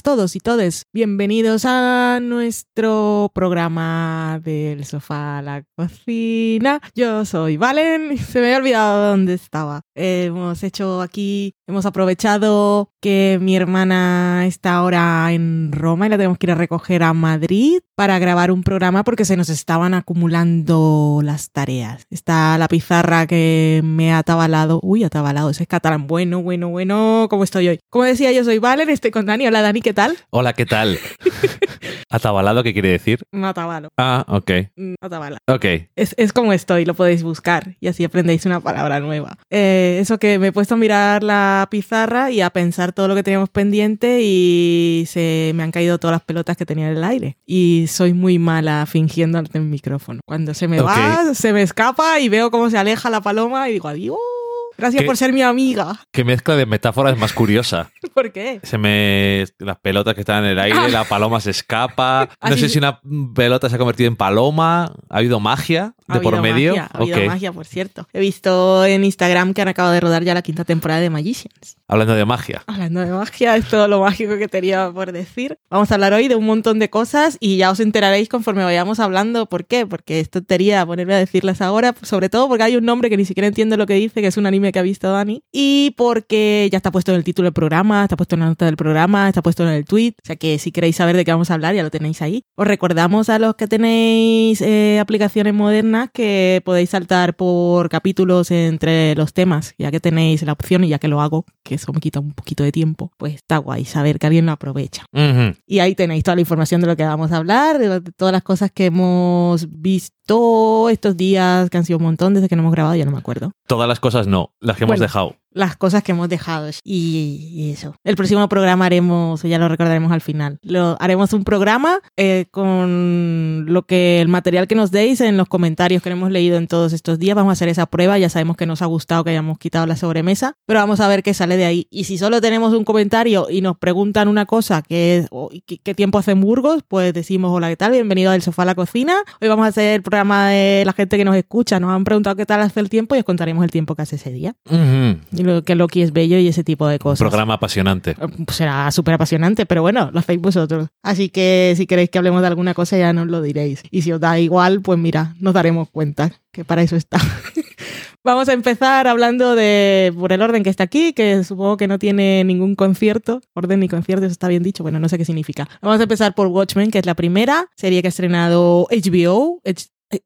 Todos y todes. Bienvenidos a nuestro programa del sofá a la cocina. Yo soy Valen. Se me había olvidado dónde estaba. hemos hecho aquí, hemos aprovechado que mi hermana está ahora en Roma y la tenemos que ir a recoger a Madrid para grabar un programa porque se nos estaban acumulando las tareas. Está la pizarra que me ha atabalado. Uy, atabalado, ese es catalán. Bueno, bueno, bueno, ¿cómo estoy hoy? Como decía, yo soy Valen, estoy con Dani. Hola Dani, ¿qué tal? Hola, ¿qué tal? ¿Atabalado qué quiere decir? No atabalo. Ah, ok. Mm, Atabala. Ok. Es, es como estoy, lo podéis buscar y así aprendéis una palabra nueva. Eh, eso que me he puesto a mirar la pizarra y a pensar todo lo que teníamos pendiente y se me han caído todas las pelotas que tenía en el aire. Y soy muy mala fingiendo ante el micrófono. Cuando se me va, se me escapa y veo cómo se aleja la paloma y digo adiós. Gracias ¿Qué? por ser mi amiga. Qué mezcla de metáforas más curiosa. ¿Por qué? Se me. Las pelotas que están en el aire, la paloma se escapa. No sé si una pelota se ha convertido en paloma. ¿Ha habido magia Ha de por medio? magia, ha habido magia, por cierto. He visto en Instagram que han acabado de rodar ya la quinta temporada de Magicians. Hablando de magia. Hablando de magia, es todo lo mágico que tenía por decir. Vamos a hablar hoy de un montón de cosas y ya os enteraréis conforme vayamos hablando. ¿Por qué? Porque es tontería ponerme a decirlas ahora, sobre todo porque hay un nombre que ni siquiera entiendo lo que dice, que es un anime que ha visto Dani, y porque ya está puesto en el título del programa, está puesto en la nota del programa, está puesto en el tweet, o sea que si queréis saber de qué vamos a hablar ya lo tenéis ahí. Os recordamos a los que tenéis eh, aplicaciones modernas que podéis saltar por capítulos entre los temas, ya que tenéis la opción y ya que lo hago, que eso me quita un poquito de tiempo, pues está guay saber que alguien lo aprovecha. Y ahí tenéis toda la información de lo que vamos a hablar, de, de todas las cosas que hemos visto estos días, que han sido un montón desde que no hemos grabado, ya no me acuerdo. Todas las cosas no, las que hemos dejado. Las cosas que hemos dejado y, eso. El próximo programa haremos, ya lo recordaremos al final, lo, haremos un programa eh, con lo que el material que nos deis en los comentarios que hemos leído en todos estos días. Vamos a hacer esa prueba, ya sabemos que nos ha gustado que hayamos quitado la sobremesa, pero vamos a ver qué sale de ahí. Y si solo tenemos un comentario y nos preguntan una cosa que es ¿qué, tiempo hace en Burgos, pues decimos hola, ¿qué tal? Bienvenido al sofá a la cocina. Hoy vamos a hacer el programa de la gente que nos escucha. Nos han preguntado qué tal hace el tiempo y os contaremos el tiempo que hace ese día. Lo que Loki es bello y ese tipo de Un cosas. programa apasionante. Pues Será súper apasionante, pero bueno, lo hacéis vosotros. Así que si queréis que hablemos de alguna cosa ya nos lo diréis. Y si os da igual, pues mira, nos daremos cuenta que para eso está. Vamos a empezar hablando de, por el orden que está aquí, que supongo que no tiene ningún concierto. Orden ni concierto, eso está bien dicho. Bueno, no sé qué significa. Vamos a empezar por Watchmen, que es la primera serie que ha estrenado HBO.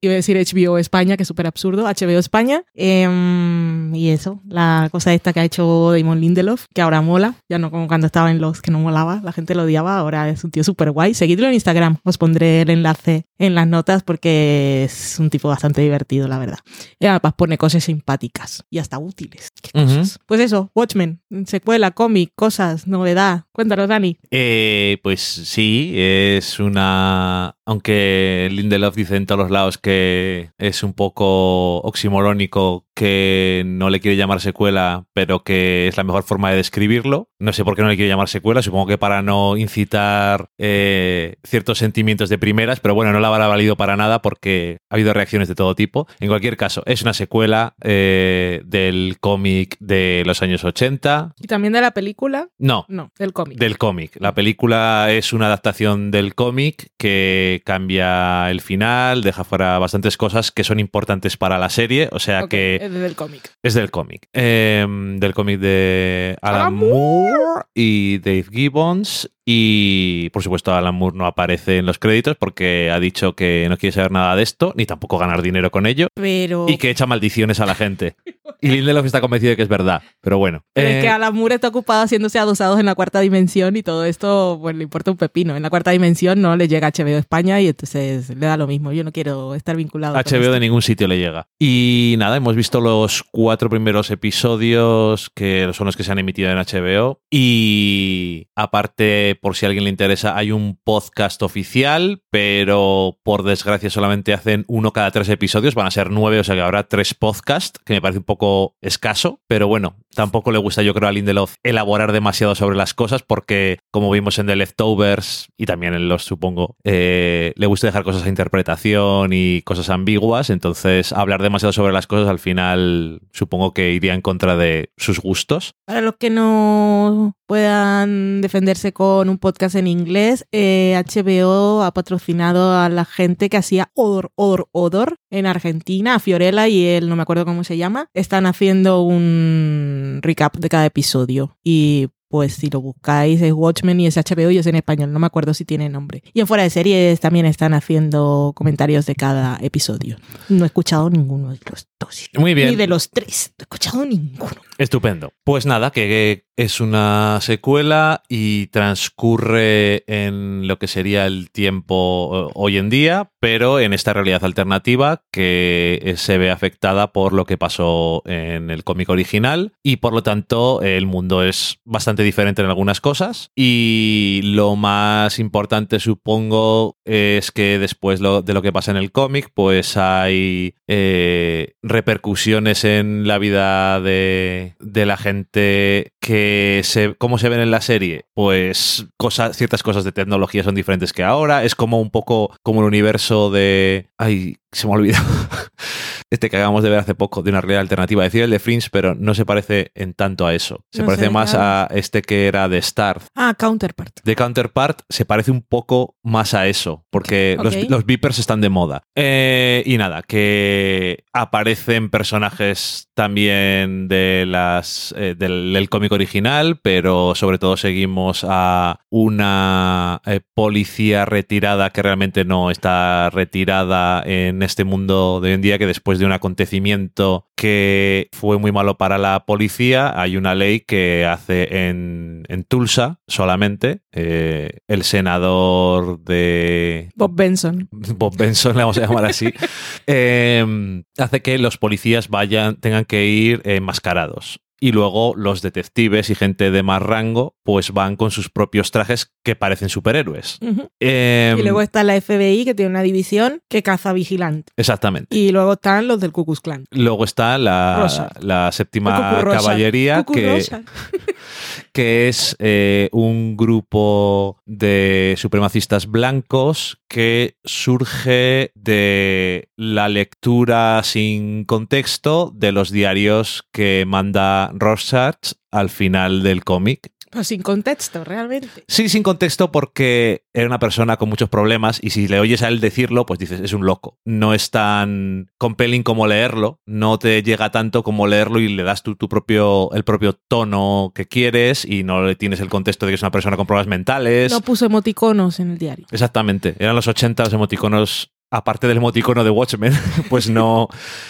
Iba a decir HBO España, que es súper absurdo. HBO España. Em, y eso, la cosa esta que ha hecho Damon Lindelof, que ahora mola. Ya no como cuando estaba en Los, que no molaba. La gente lo odiaba. Ahora es un tío súper guay. Seguidlo en Instagram. Os pondré el enlace en las notas porque es un tipo bastante divertido, la verdad. Y además pone cosas simpáticas y hasta útiles. ¿Qué cosas? Pues eso, Watchmen, secuela, cómic, cosas, novedad. Cuéntanos, Dani. Eh, pues sí, es una. Aunque Lindelof dice en todos los lados que es un poco oximorónico, que no le quiere llamar secuela, pero que es la mejor forma de describirlo. No sé por qué no le quiere llamar secuela, supongo que para no incitar eh, ciertos sentimientos de primeras, pero bueno, no la habrá valido para nada porque ha habido reacciones de todo tipo. En cualquier caso, es una secuela eh, del cómic de los años 80. ¿Y también de la película? No, No, del cómic. del cómic. La película es una adaptación del cómic que cambia el final, deja fuera bastantes cosas que son importantes para la serie, o sea que es del cómic. es del cómic. Eh, del cómic de Alan Moore y Dave Gibbons. Y por supuesto, Alan Moore no aparece en los créditos porque ha dicho que no quiere saber nada de esto, ni tampoco ganar dinero con ello, Pero, y que echa maldiciones a la gente. Y Lindelof está convencido de que es verdad, pero bueno. pero es Eh, que Alan Moore está ocupado haciéndose adosados en la cuarta dimensión y todo esto pues le importa un pepino. En la cuarta dimensión no le llega HBO España y entonces le da lo mismo. Yo no quiero estar vinculado. HBO de ningún sitio le llega. Y nada, hemos visto los cuatro primeros episodios que son los que se han emitido en HBO. Y aparte, por si a alguien le interesa, hay un podcast oficial, pero por desgracia solamente hacen uno cada tres episodios. Van a ser nueve, o sea que habrá tres podcasts, que me parece un poco escaso. Pero bueno, tampoco le gusta, yo creo, a Lindelof elaborar demasiado sobre las cosas, porque como vimos en The Leftovers y también en los, supongo, eh, le gusta dejar cosas a interpretación y cosas ambiguas. Entonces, hablar demasiado sobre las cosas al final final supongo que iría en contra de sus gustos. Para los que no puedan defenderse con un podcast en inglés, eh, HBO ha patrocinado a la gente que hacía Odor, Odor, Odor en Argentina, a Fiorella y él, no me acuerdo cómo se llama, están haciendo un recap de cada episodio y pues si lo buscáis es Watchmen y es HBO y es en español, no me acuerdo si tiene nombre. Y en fuera de series también están haciendo comentarios de cada episodio. No he escuchado ninguno de los dos. Muy bien. Ni de los tres, no he escuchado ninguno. Estupendo. Pues nada, que es una secuela y transcurre en lo que sería el tiempo eh, hoy en día, pero en esta realidad alternativa que se ve afectada por lo que pasó en el cómic original y por lo tanto el mundo es bastante diferente en algunas cosas y lo más importante supongo es que después de lo que pasa en el cómic pues hay eh, repercusiones en la vida de, de la gente que se, ¿cómo se ven en la serie? Pues cosas, ciertas cosas de tecnología son diferentes que ahora. Es como un poco como el universo de... Ay, se me ha olvidado. este que acabamos de ver hace poco, de una realidad alternativa. Decir el de Fringe, pero no se parece en tanto a eso. Se No parece sé, más claro. a este que era de Star. Ah, Counterpart. De Counterpart se parece un poco más a eso, porque los, los Vipers están de moda. Eh, y nada, que aparecen personajes también de las eh, del, del cómic original, pero sobre todo seguimos a una eh, policía retirada que realmente no está retirada en este mundo de hoy en día, que después de un acontecimiento que fue muy malo para la policía, hay una ley que hace en, en Tulsa solamente eh, el senador de Bob Benson. Bob Benson, le vamos a llamar así, eh, hace que los policías vayan, tengan que ir enmascarados. Y luego los detectives y gente de más rango, pues van con sus propios trajes que parecen superhéroes. Eh, Y luego está la FBI, que tiene una división que caza vigilantes. Exactamente. Y luego están los del Ku Klux Klan. Luego está la, la séptima Cucu caballería, Cucu que, que es eh, un grupo de supremacistas blancos que surge de la lectura sin contexto de los diarios que manda Rorschach al final del cómic. Pues sin contexto, realmente. Sí, sin contexto porque era una persona con muchos problemas y si le oyes a él decirlo, pues dices, es un loco. No es tan compelling como leerlo, no te llega tanto como leerlo y le das tú tu propio, el propio tono que quieres y no le tienes el contexto de que es una persona con problemas mentales. No puso emoticonos en el diario. Exactamente, eran los 80 los emoticonos. Aparte del emoticono de Watchmen, pues no,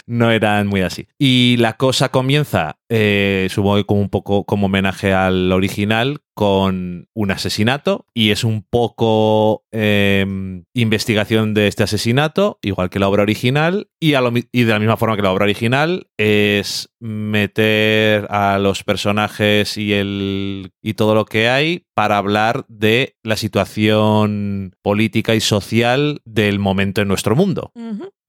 no eran muy así. Y la cosa comienza, eh, supongo que como un poco como homenaje al original, con un asesinato y es un poco eh, investigación de este asesinato, igual que la obra original, y, a lo y de la misma forma que la obra original es meter a los personajes y, el, y todo lo que hay para hablar de la situación política y social del momento en nuestro mundo.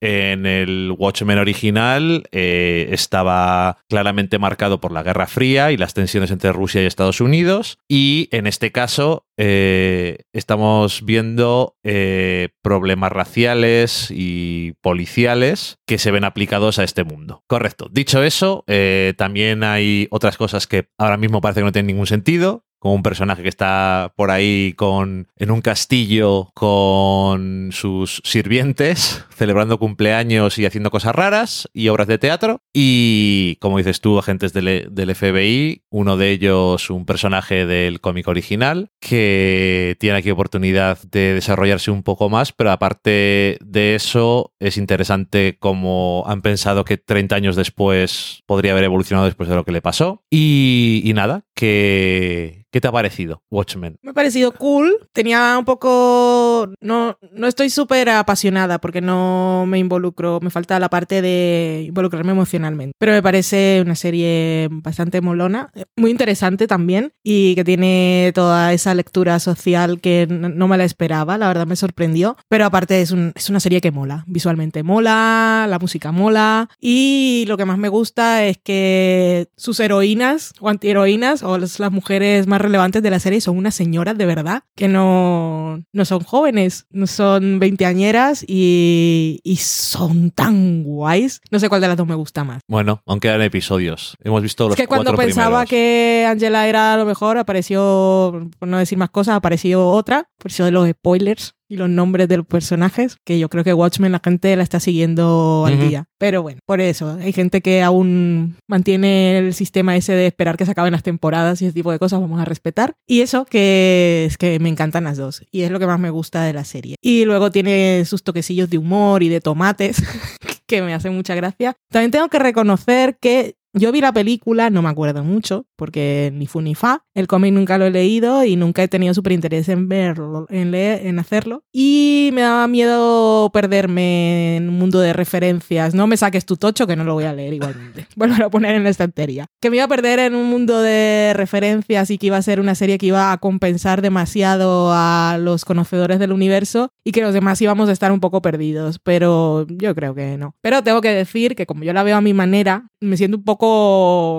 En el Watchmen original eh, estaba claramente marcado por la Guerra Fría y las tensiones entre Rusia y Estados Unidos. Y en este caso eh, estamos viendo eh, problemas raciales y policiales que se ven aplicados a este mundo. Correcto. Dicho eso, eh, también hay otras cosas que ahora mismo parece que no tienen ningún sentido como un personaje que está por ahí con en un castillo con sus sirvientes celebrando cumpleaños y haciendo cosas raras y obras de teatro. Y como dices tú agentes del, del FBI uno de ellos un personaje del cómic original que tiene aquí oportunidad de desarrollarse un poco más pero aparte de eso es interesante cómo han pensado que 30 años después podría haber evolucionado después de lo que le pasó. Y, y nada que ¿Qué te ha parecido, Watchmen? Me ha parecido cool. Tenía un poco. No, no estoy súper apasionada porque no me involucro. Me falta la parte de involucrarme emocionalmente. Pero me parece una serie bastante molona, muy interesante también y que tiene toda esa lectura social que no me la esperaba. La verdad me sorprendió. Pero aparte es, un- es una serie que mola. Visualmente mola, la música mola. Y lo que más me gusta es que sus heroínas o antiheroínas todas las mujeres más relevantes de la serie son unas señoras de verdad, que no, no son jóvenes, no son veinteañeras y, y son tan guays. No sé cuál de las dos me gusta más. Bueno, aún quedan episodios. Hemos visto los Es que cuando cuatro pensaba primeros. que Angela era lo mejor, apareció, por no decir más cosas, apareció otra, por eso de los spoilers y los nombres de los personajes, que yo creo que Watchmen la gente la está siguiendo al día. Pero bueno, por eso, hay gente que aún mantiene el sistema ese de esperar que se acaben las temporadas y ese tipo de cosas, vamos a respetar. Y eso que es que me encantan las dos, y es lo que más me gusta de la serie. Y luego tiene sus toquecillos de humor y de tomates, que me hacen mucha gracia. También tengo que reconocer que yo vi la película, no me acuerdo mucho, porque ni fu ni fa. El cómic nunca lo he leído y nunca he tenido súper interés en verlo, en leer, en hacerlo. Y me daba miedo perderme en un mundo de referencias. No me saques tu tocho, que no lo voy a leer igualmente. Vuelvo a poner en la estantería. Que me iba a perder en un mundo de referencias y que iba a ser una serie que iba a compensar demasiado a los conocedores del universo y que los demás íbamos a estar un poco perdidos. Pero yo creo que no. Pero tengo que decir que como yo la veo a mi manera, me siento un poco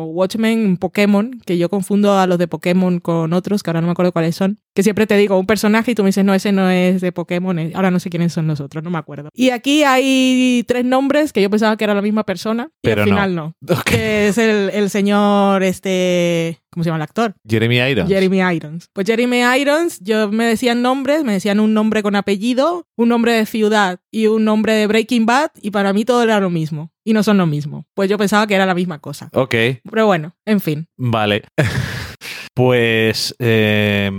Watchmen, Pokémon, que yo confundo a los de Pokémon con otros, que ahora no me acuerdo cuáles son. Que siempre te digo un personaje y tú me dices, no, ese no es de Pokémon, eh, ahora no sé quiénes son los otros, no me acuerdo. Y aquí hay tres nombres que yo pensaba que era la misma persona, y Pero al no. final no. Que es el, el señor, este, ¿cómo se llama el actor? Jeremy Irons. Jeremy Irons. Pues Jeremy Irons, yo me decían nombres, me decían un nombre con apellido, un nombre de ciudad y un nombre de Breaking Bad, y para mí todo era lo mismo. Y no son lo mismo. Pues yo pensaba que era la misma cosa. Ok, Pero bueno, en fin. vale. Pues eh,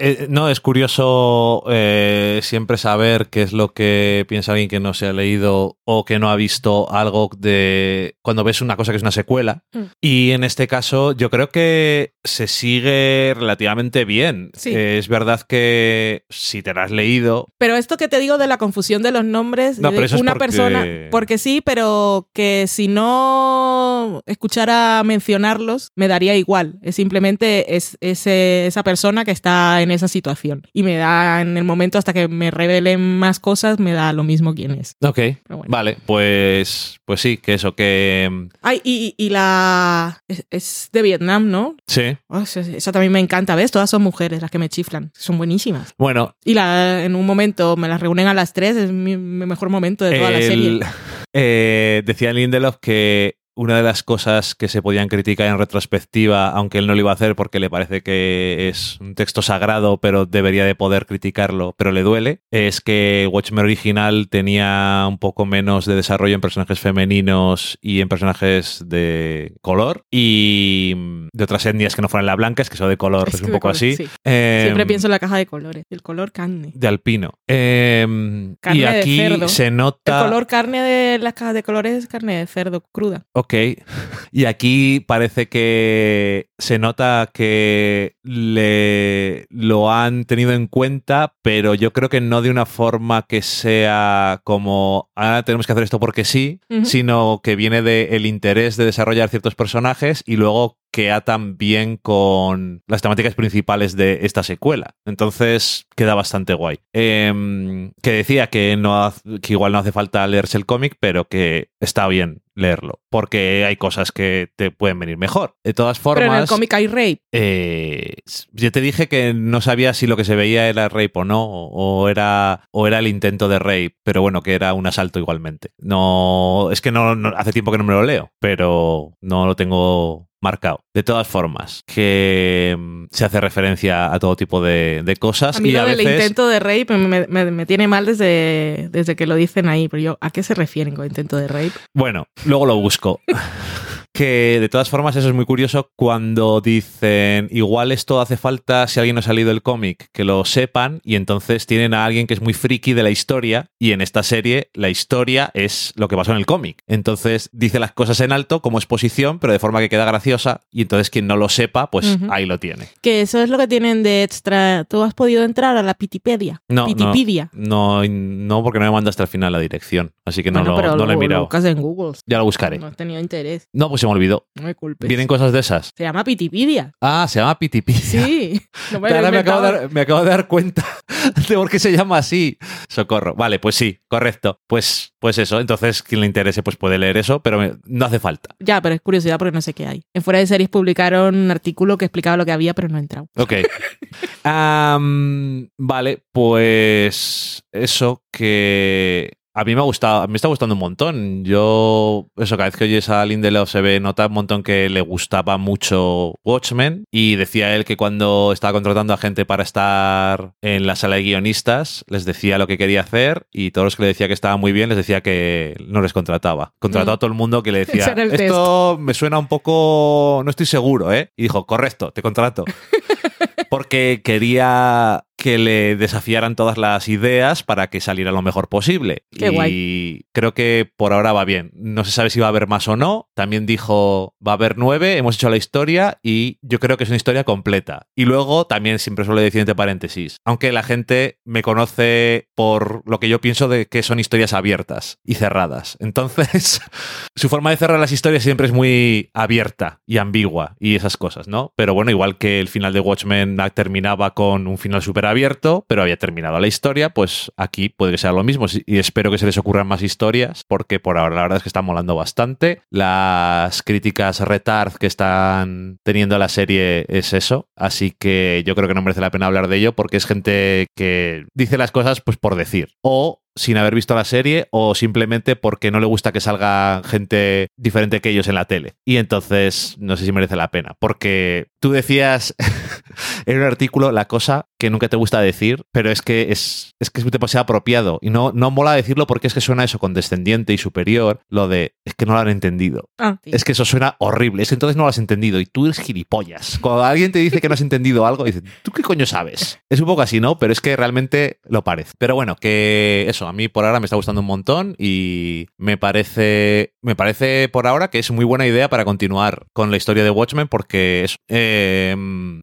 eh, no, es curioso eh, siempre saber qué es lo que piensa alguien que no se ha leído o que no ha visto algo de cuando ves una cosa que es una secuela. Mm. Y en este caso yo creo que se sigue relativamente bien. Sí. Es verdad que si te la has leído, Pero esto que te digo de la confusión de los nombres No, de pero eso es una porque- persona, porque sí, pero que si no escuchara mencionarlos, me daría igual. Es simplemente es, ese- esa persona que está en esa situación. Y me da en el momento hasta que me revelen más cosas, me da lo mismo quién es. ok, bueno. vale, pues, pues sí, que eso, que Ay, y, y la... Es, es de Vietnam, ¿no? sí. Oh, eso, eso también me encanta, ¿ves? Todas son mujeres las que me chiflan. Son buenísimas. Bueno, Y la, en un momento me las reúnen a las tres, es mi, mi mejor momento de toda la serie. eh, decía Lindelof que una de las cosas que se podían criticar en retrospectiva, aunque él no lo iba a hacer porque le parece que es un texto sagrado, pero debería de poder criticarlo, pero le duele, es que Watchmen original tenía un poco menos de desarrollo en personajes femeninos y en personajes de color y de otras etnias que no fueran la blanca, es que eso de color es, que un de poco color, así. sí. Eh, Siempre pienso en la caja de colores. El color carne. de alpino. Eh, Carne y de aquí cerdo. se El nota... color carne de las cajas de colores es carne de cerdo cruda. Ok. Y aquí parece que se nota que le lo han tenido en cuenta, pero yo creo que no de una forma que sea como ahora tenemos que hacer esto porque sí, sino que viene del interés de desarrollar ciertos personajes y luego que atan bien con las temáticas principales de esta secuela. Entonces queda bastante guay. Em, que decía que, no, que igual no hace falta leerse el cómic, pero que está bien leerlo, porque hay cosas que te pueden venir mejor. De todas Pero en el formas, cómic hay rape. eh, yo te dije que no sabía si lo que se veía era rape o no, o era, o era el intento de rape, pero bueno, que era un asalto igualmente. No, es que no, no- hace tiempo que no me lo leo, pero no lo tengo marcado. De todas formas, que mm, se hace referencia a todo tipo de, de cosas A mí y lo a del veces... intento de rape me, me- me tiene mal desde, desde que lo dicen ahí. Pero yo, ¿a qué se refieren con intento de rape? Bueno, luego lo busco. que de todas formas eso es muy curioso cuando dicen igual esto hace falta si alguien no ha salido el cómic que lo sepan y entonces tienen a alguien que es muy friki de la historia y en esta serie la historia es lo que pasó en el cómic. Entonces dice las cosas en alto como exposición pero de forma que queda graciosa y entonces quien no lo sepa pues ahí lo tiene. Que eso es lo que tienen de extra. ¿Tú has podido entrar a la Pitipedia? No, no, Pitipedia. no, no porque no me mandaste al final la dirección así que no, Bueno, lo, no lo he lo, mirado. lo buscas en Google. Ya lo buscaré. No he tenido interés. No, pues se me olvidó. No me culpes. ¿Vienen cosas de esas? Se llama Pitipedia. Ah, se llama Pitipidia. Sí. No me Ahora me acabo, de dar, me acabo de dar cuenta de por qué se llama así. Socorro. Vale, pues sí, correcto. Pues, pues eso. Entonces, quien le interese, pues puede leer eso, pero me- no hace falta. Ya, pero es curiosidad porque no sé qué hay. En Fuera de Series publicaron un artículo que explicaba lo que había, pero no he entrado. Ok. Vale, pues eso que a mí me ha gustado, me está gustando un montón. Yo, eso, cada vez que oyes a Lindelof se ve, nota un montón que le gustaba mucho Watchmen y decía él que cuando estaba contratando a gente para estar en la sala de guionistas, les decía lo que quería hacer y todos los que le decía que estaba muy bien, les decía que no les contrataba. Contrató Mm. a todo el mundo que le decía, esto me suena un poco, no estoy seguro, ¿eh? Y dijo, correcto, te contrato porque quería que le desafiaran todas las ideas para que saliera lo mejor posible. Qué y guay. creo que por ahora va bien. No se sabe si va a haber más o no. También dijo, va a haber nueve, hemos hecho la historia y yo creo que es una historia completa. Y luego también siempre suele decir entre paréntesis, aunque la gente me conoce por lo que yo pienso de que son historias abiertas y cerradas. Entonces, su forma de cerrar las historias siempre es muy abierta y ambigua y esas cosas, ¿no? Pero bueno, igual que el final de Watchmen terminaba con un final súper abierto, pero había terminado la historia, pues aquí puede sea lo mismo y espero que se les ocurran más historias porque por ahora la verdad es que está molando bastante. Las críticas retard que están teniendo la serie es eso, así que yo creo que no merece la pena hablar de ello porque es gente que dice las cosas pues por decir o sin haber visto la serie o simplemente porque no le gusta que salga gente diferente que ellos en la tele. Y entonces no sé si merece la pena. Porque tú decías en un artículo la cosa que nunca te gusta decir, pero es que es, es que es demasiado apropiado. Y no, no mola decirlo porque es que suena eso condescendiente y superior, lo de es que no lo han entendido. Ah, sí. Es que eso suena horrible. Es que entonces no lo has entendido y tú eres gilipollas. Cuando alguien te dice que no has entendido algo, dices, ¿tú qué coño sabes? Es un poco así, ¿no? Pero es que realmente lo parece. Pero bueno, que eso, a mí por ahora me está gustando un montón y me parece, me parece por ahora que es muy buena idea para continuar con la historia de Watchmen porque es, eh,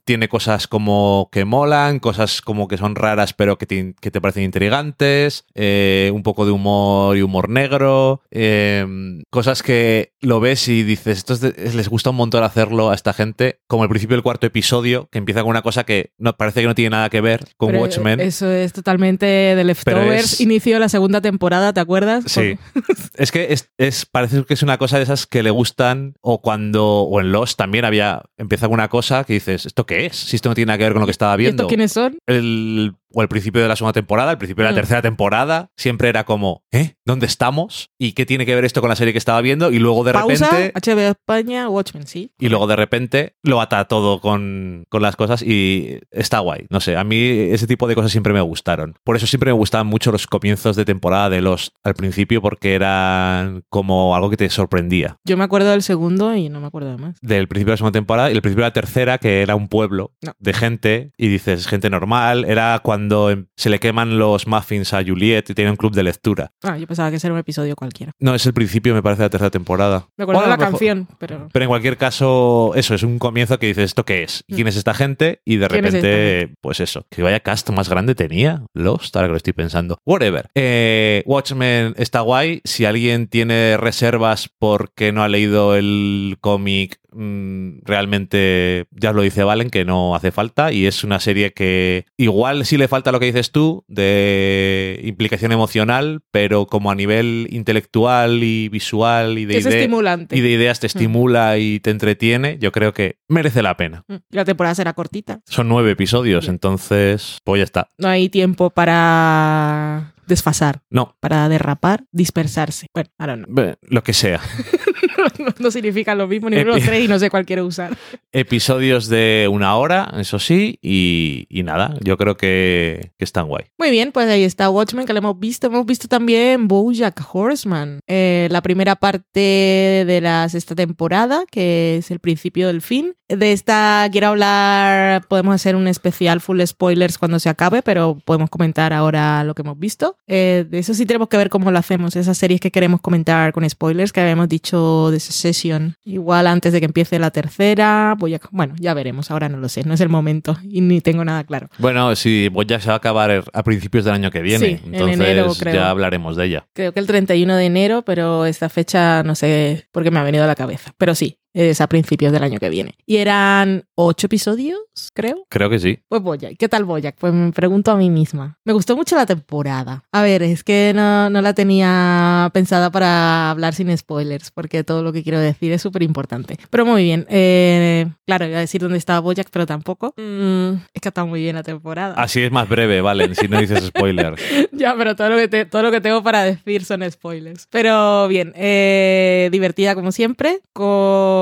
tiene cosas como que molan, cosas como que son raras pero que te, que te parecen intrigantes, eh, un poco de humor y humor negro, eh, cosas que lo ves y dices, esto es de- les gusta un montón hacerlo a esta gente, como el principio del cuarto episodio, que empieza con una cosa que no, parece que no tiene nada que ver con Pero Watchmen. Eso es totalmente de Leftovers. es- Inicio de la segunda temporada, ¿te acuerdas? Sí. es que es, es- parece que es una cosa de esas que le gustan, o cuando, o en Lost también había, empieza con una cosa que dices, ¿esto qué es? Si esto no tiene nada que ver con lo que estaba ¿Y viendo. quiénes son? El, o el principio de la segunda temporada, el principio de la Mm. tercera temporada, siempre era como, ¿eh? ¿Dónde estamos? ¿Y qué tiene que ver esto con la serie que estaba viendo? Y luego de Pausa, repente... HBO España, Watchmen, sí. Y luego de repente lo ata todo con, con las cosas y está guay. No sé, a mí ese tipo de cosas siempre me gustaron. Por eso siempre me gustaban mucho los comienzos de temporada de Lost al principio porque eran como algo que te sorprendía. Yo me acuerdo del segundo y no me acuerdo de más. Del principio de la segunda temporada y el principio de la tercera que era un pueblo No. de gente y dices gente normal. Era cuando em, se le queman los muffins a Juliet y tiene un club de lectura. Ah, yo pensaba que ese era un episodio cualquiera. No, es el principio me parece de la tercera temporada. Me acuerdo de la mejor- canción, pero... Pero en cualquier caso, eso es un comienzo que dices, ¿esto qué es? ¿Y ¿Quién es esta gente? Y de ¿Quién es repente, pues eso, que vaya cast más grande tenía. Lost, ahora que lo estoy pensando. Whatever. Eh, Watchmen está guay. Si alguien tiene reservas porque no ha leído el cómic, mm, realmente ya lo dice Valen que no hace falta. Y es una serie que igual sí le falta lo que dices tú de implicación emocional, pero como a nivel intelectual y visual y de es estimulante. y de ideas te estimula y te entretiene, yo creo que merece la pena. Mm. La temporada será cortita. Son nueve episodios, entonces, pues ya está. No hay tiempo para desfasar, No, para derrapar, dispersarse. Bueno, ahora no. lo que sea. no significa lo mismo ni uno de los tres y no sé cuál quiero usar. Episodios de una hora, eso sí, y, y nada, yo creo que, que están guay. Muy bien, pues ahí está Watchmen que lo hemos visto. Hemos visto también Bojack Horseman, eh, la primera parte de la sexta temporada, que es el principio del fin. de esta quiero hablar, podemos hacer un especial full spoilers cuando se acabe, pero podemos comentar ahora lo que hemos visto. Eh, de eso sí tenemos que ver cómo lo hacemos, esas series que queremos comentar con spoilers que habíamos dicho de Succession. Igual antes de que empiece la tercera, voy a, bueno, ya veremos, ahora no lo sé, no es el momento y ni tengo nada claro. Bueno, sí, pues ya se va a acabar a principios del año que viene, Sí, en entonces enero, creo. ya hablaremos de ella. Creo que el 31 de enero, pero esta fecha no sé por qué me ha venido a la cabeza. Pero sí, es a principios del año que viene. Y eran ocho episodios, creo. Creo que sí. Pues Boyac, ¿qué tal Boyac? Pues me pregunto a mí misma. Me gustó mucho la temporada. A ver, es que no, no la tenía pensada para hablar sin spoilers, porque todo lo que quiero decir es súper importante. Pero muy bien. Eh, claro, iba a decir dónde estaba Boyac, pero tampoco. Mm, es que está muy bien la temporada. Así es más breve, Valen, si no dices spoiler. ya, pero todo lo, que te- todo lo que tengo para decir son spoilers. Pero bien, eh, divertida como siempre, con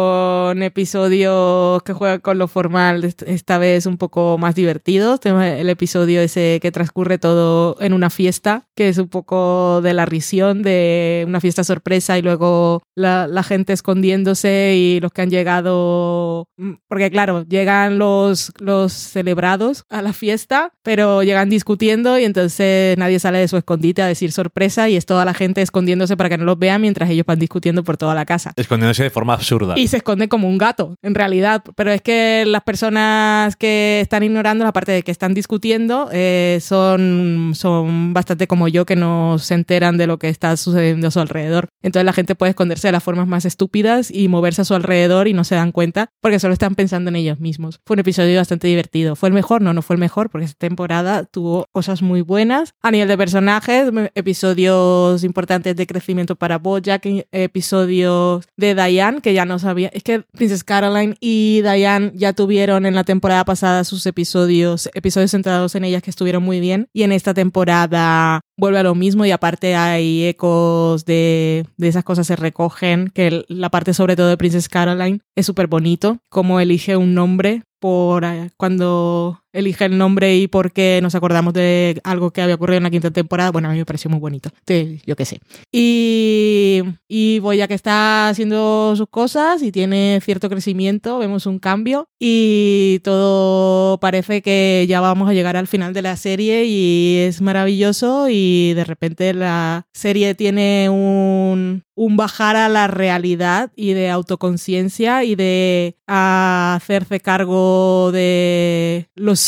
episodios que juegan con lo formal, est- esta vez un poco más divertidos. Tenemos el episodio ese que transcurre todo en una fiesta, que es un poco de la risión, de una fiesta sorpresa y luego la, la gente escondiéndose y los que han llegado, mm, porque claro, llegan los, los celebrados a la fiesta, pero llegan discutiendo y entonces nadie sale de su escondite a decir sorpresa y es toda la gente escondiéndose para que no los vean mientras ellos van discutiendo por toda la casa. Escondiéndose de forma absurda. Y se esconde como un gato, en realidad. Pero es que las personas que están ignorando, aparte de que están discutiendo, eh, son, son bastante como yo que no se enteran de lo que está sucediendo a su alrededor. Entonces la gente puede esconderse de las formas más estúpidas y moverse a su alrededor y no se dan cuenta porque solo están pensando en ellos mismos. Fue un episodio bastante divertido. ¿Fue el mejor? No, no fue el mejor porque esta temporada tuvo cosas muy buenas. A nivel de personajes, episodios importantes de crecimiento para Bojack, episodios de Diane, que ya no sabía. Es que Princess Caroline y Diane ya tuvieron en la temporada pasada sus episodios, episodios centrados en ellas que estuvieron muy bien. Y en esta temporada vuelve a lo mismo y aparte hay ecos de, de esas cosas se recogen, que la parte sobre todo de Princess Caroline es súper bonito, como elige un nombre por eh, cuando elige el nombre y por qué nos acordamos de algo que había ocurrido en la quinta temporada, bueno, a mí me pareció muy bonito, Entonces, yo qué sé. Y, y Boya que está haciendo sus cosas y tiene cierto crecimiento, vemos un cambio y todo parece que ya vamos a llegar al final de la serie y es maravilloso. Y de repente la serie tiene un, un bajar a la realidad y de autoconciencia y de hacerse cargo de los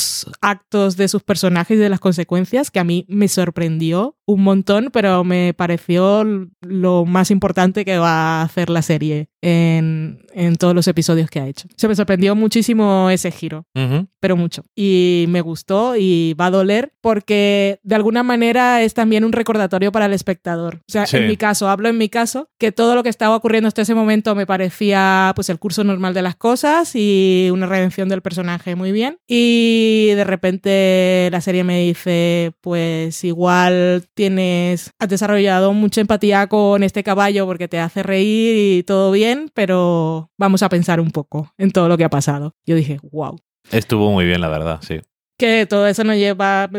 actos de sus personajes y de las consecuencias que a mí me sorprendió un montón, pero me pareció lo más importante que va a hacer la serie en, en todos los episodios que ha hecho. Se me sorprendió muchísimo ese giro Ujú. pero mucho. Y me gustó y va a doler porque de alguna manera es también un recordatorio para el espectador. O sea, Sí. en mi caso, hablo en mi caso, que todo lo que estaba ocurriendo hasta ese momento me parecía pues el curso normal de las cosas y una redención del personaje muy bien. Y de repente la serie me dice, pues igual tienes, has desarrollado mucha empatía con este caballo porque te hace reír y todo bien, pero vamos a pensar un poco en todo lo que ha pasado. Yo dije, wow Estuvo muy bien, la verdad, sí. Que todo eso nos lleva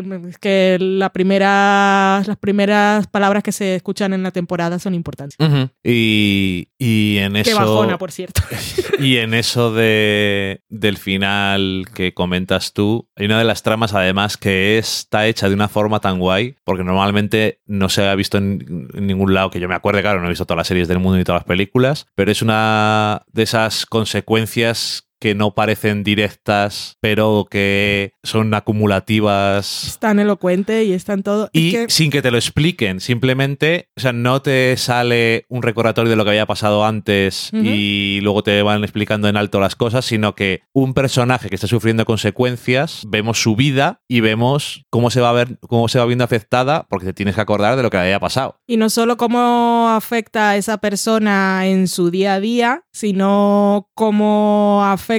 que la primera, las primeras palabras que se escuchan en la temporada son importantes. Y, y en Qué eso. bajona, por cierto. Y en eso de, del final que comentas tú, hay una de las tramas además que está hecha de una forma tan guay, porque normalmente no se ha visto en, en ningún lado que yo me acuerde, claro, no he visto todas las series del mundo ni todas las películas, pero es una de esas consecuencias que no parecen directas, pero que son acumulativas Es tan elocuente y es tan todo. Es y que- sin que te lo expliquen, simplemente, o sea, no te sale un recordatorio de lo que había pasado antes y luego te van explicando en alto las cosas, sino que un personaje que está sufriendo consecuencias, vemos su vida y vemos cómo se va a ver, cómo se va viendo afectada, porque te tienes que acordar de lo que había pasado. Y no solo cómo afecta a esa persona en su día a día, sino cómo afecta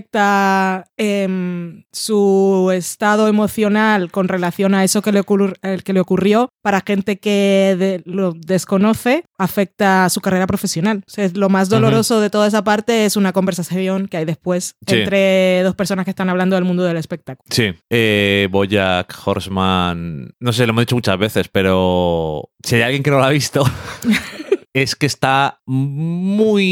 em, su estado emocional con relación a eso que le, ocurr- el que le ocurrió para gente que de- lo desconoce, afecta su carrera profesional. O sea, lo más doloroso de toda esa parte es una conversación que hay después Sí. entre dos personas que están hablando del mundo del espectáculo. Sí. Eh, Bojack Horseman, no sé, lo hemos dicho muchas veces, pero si hay alguien que no lo ha visto, es que está muy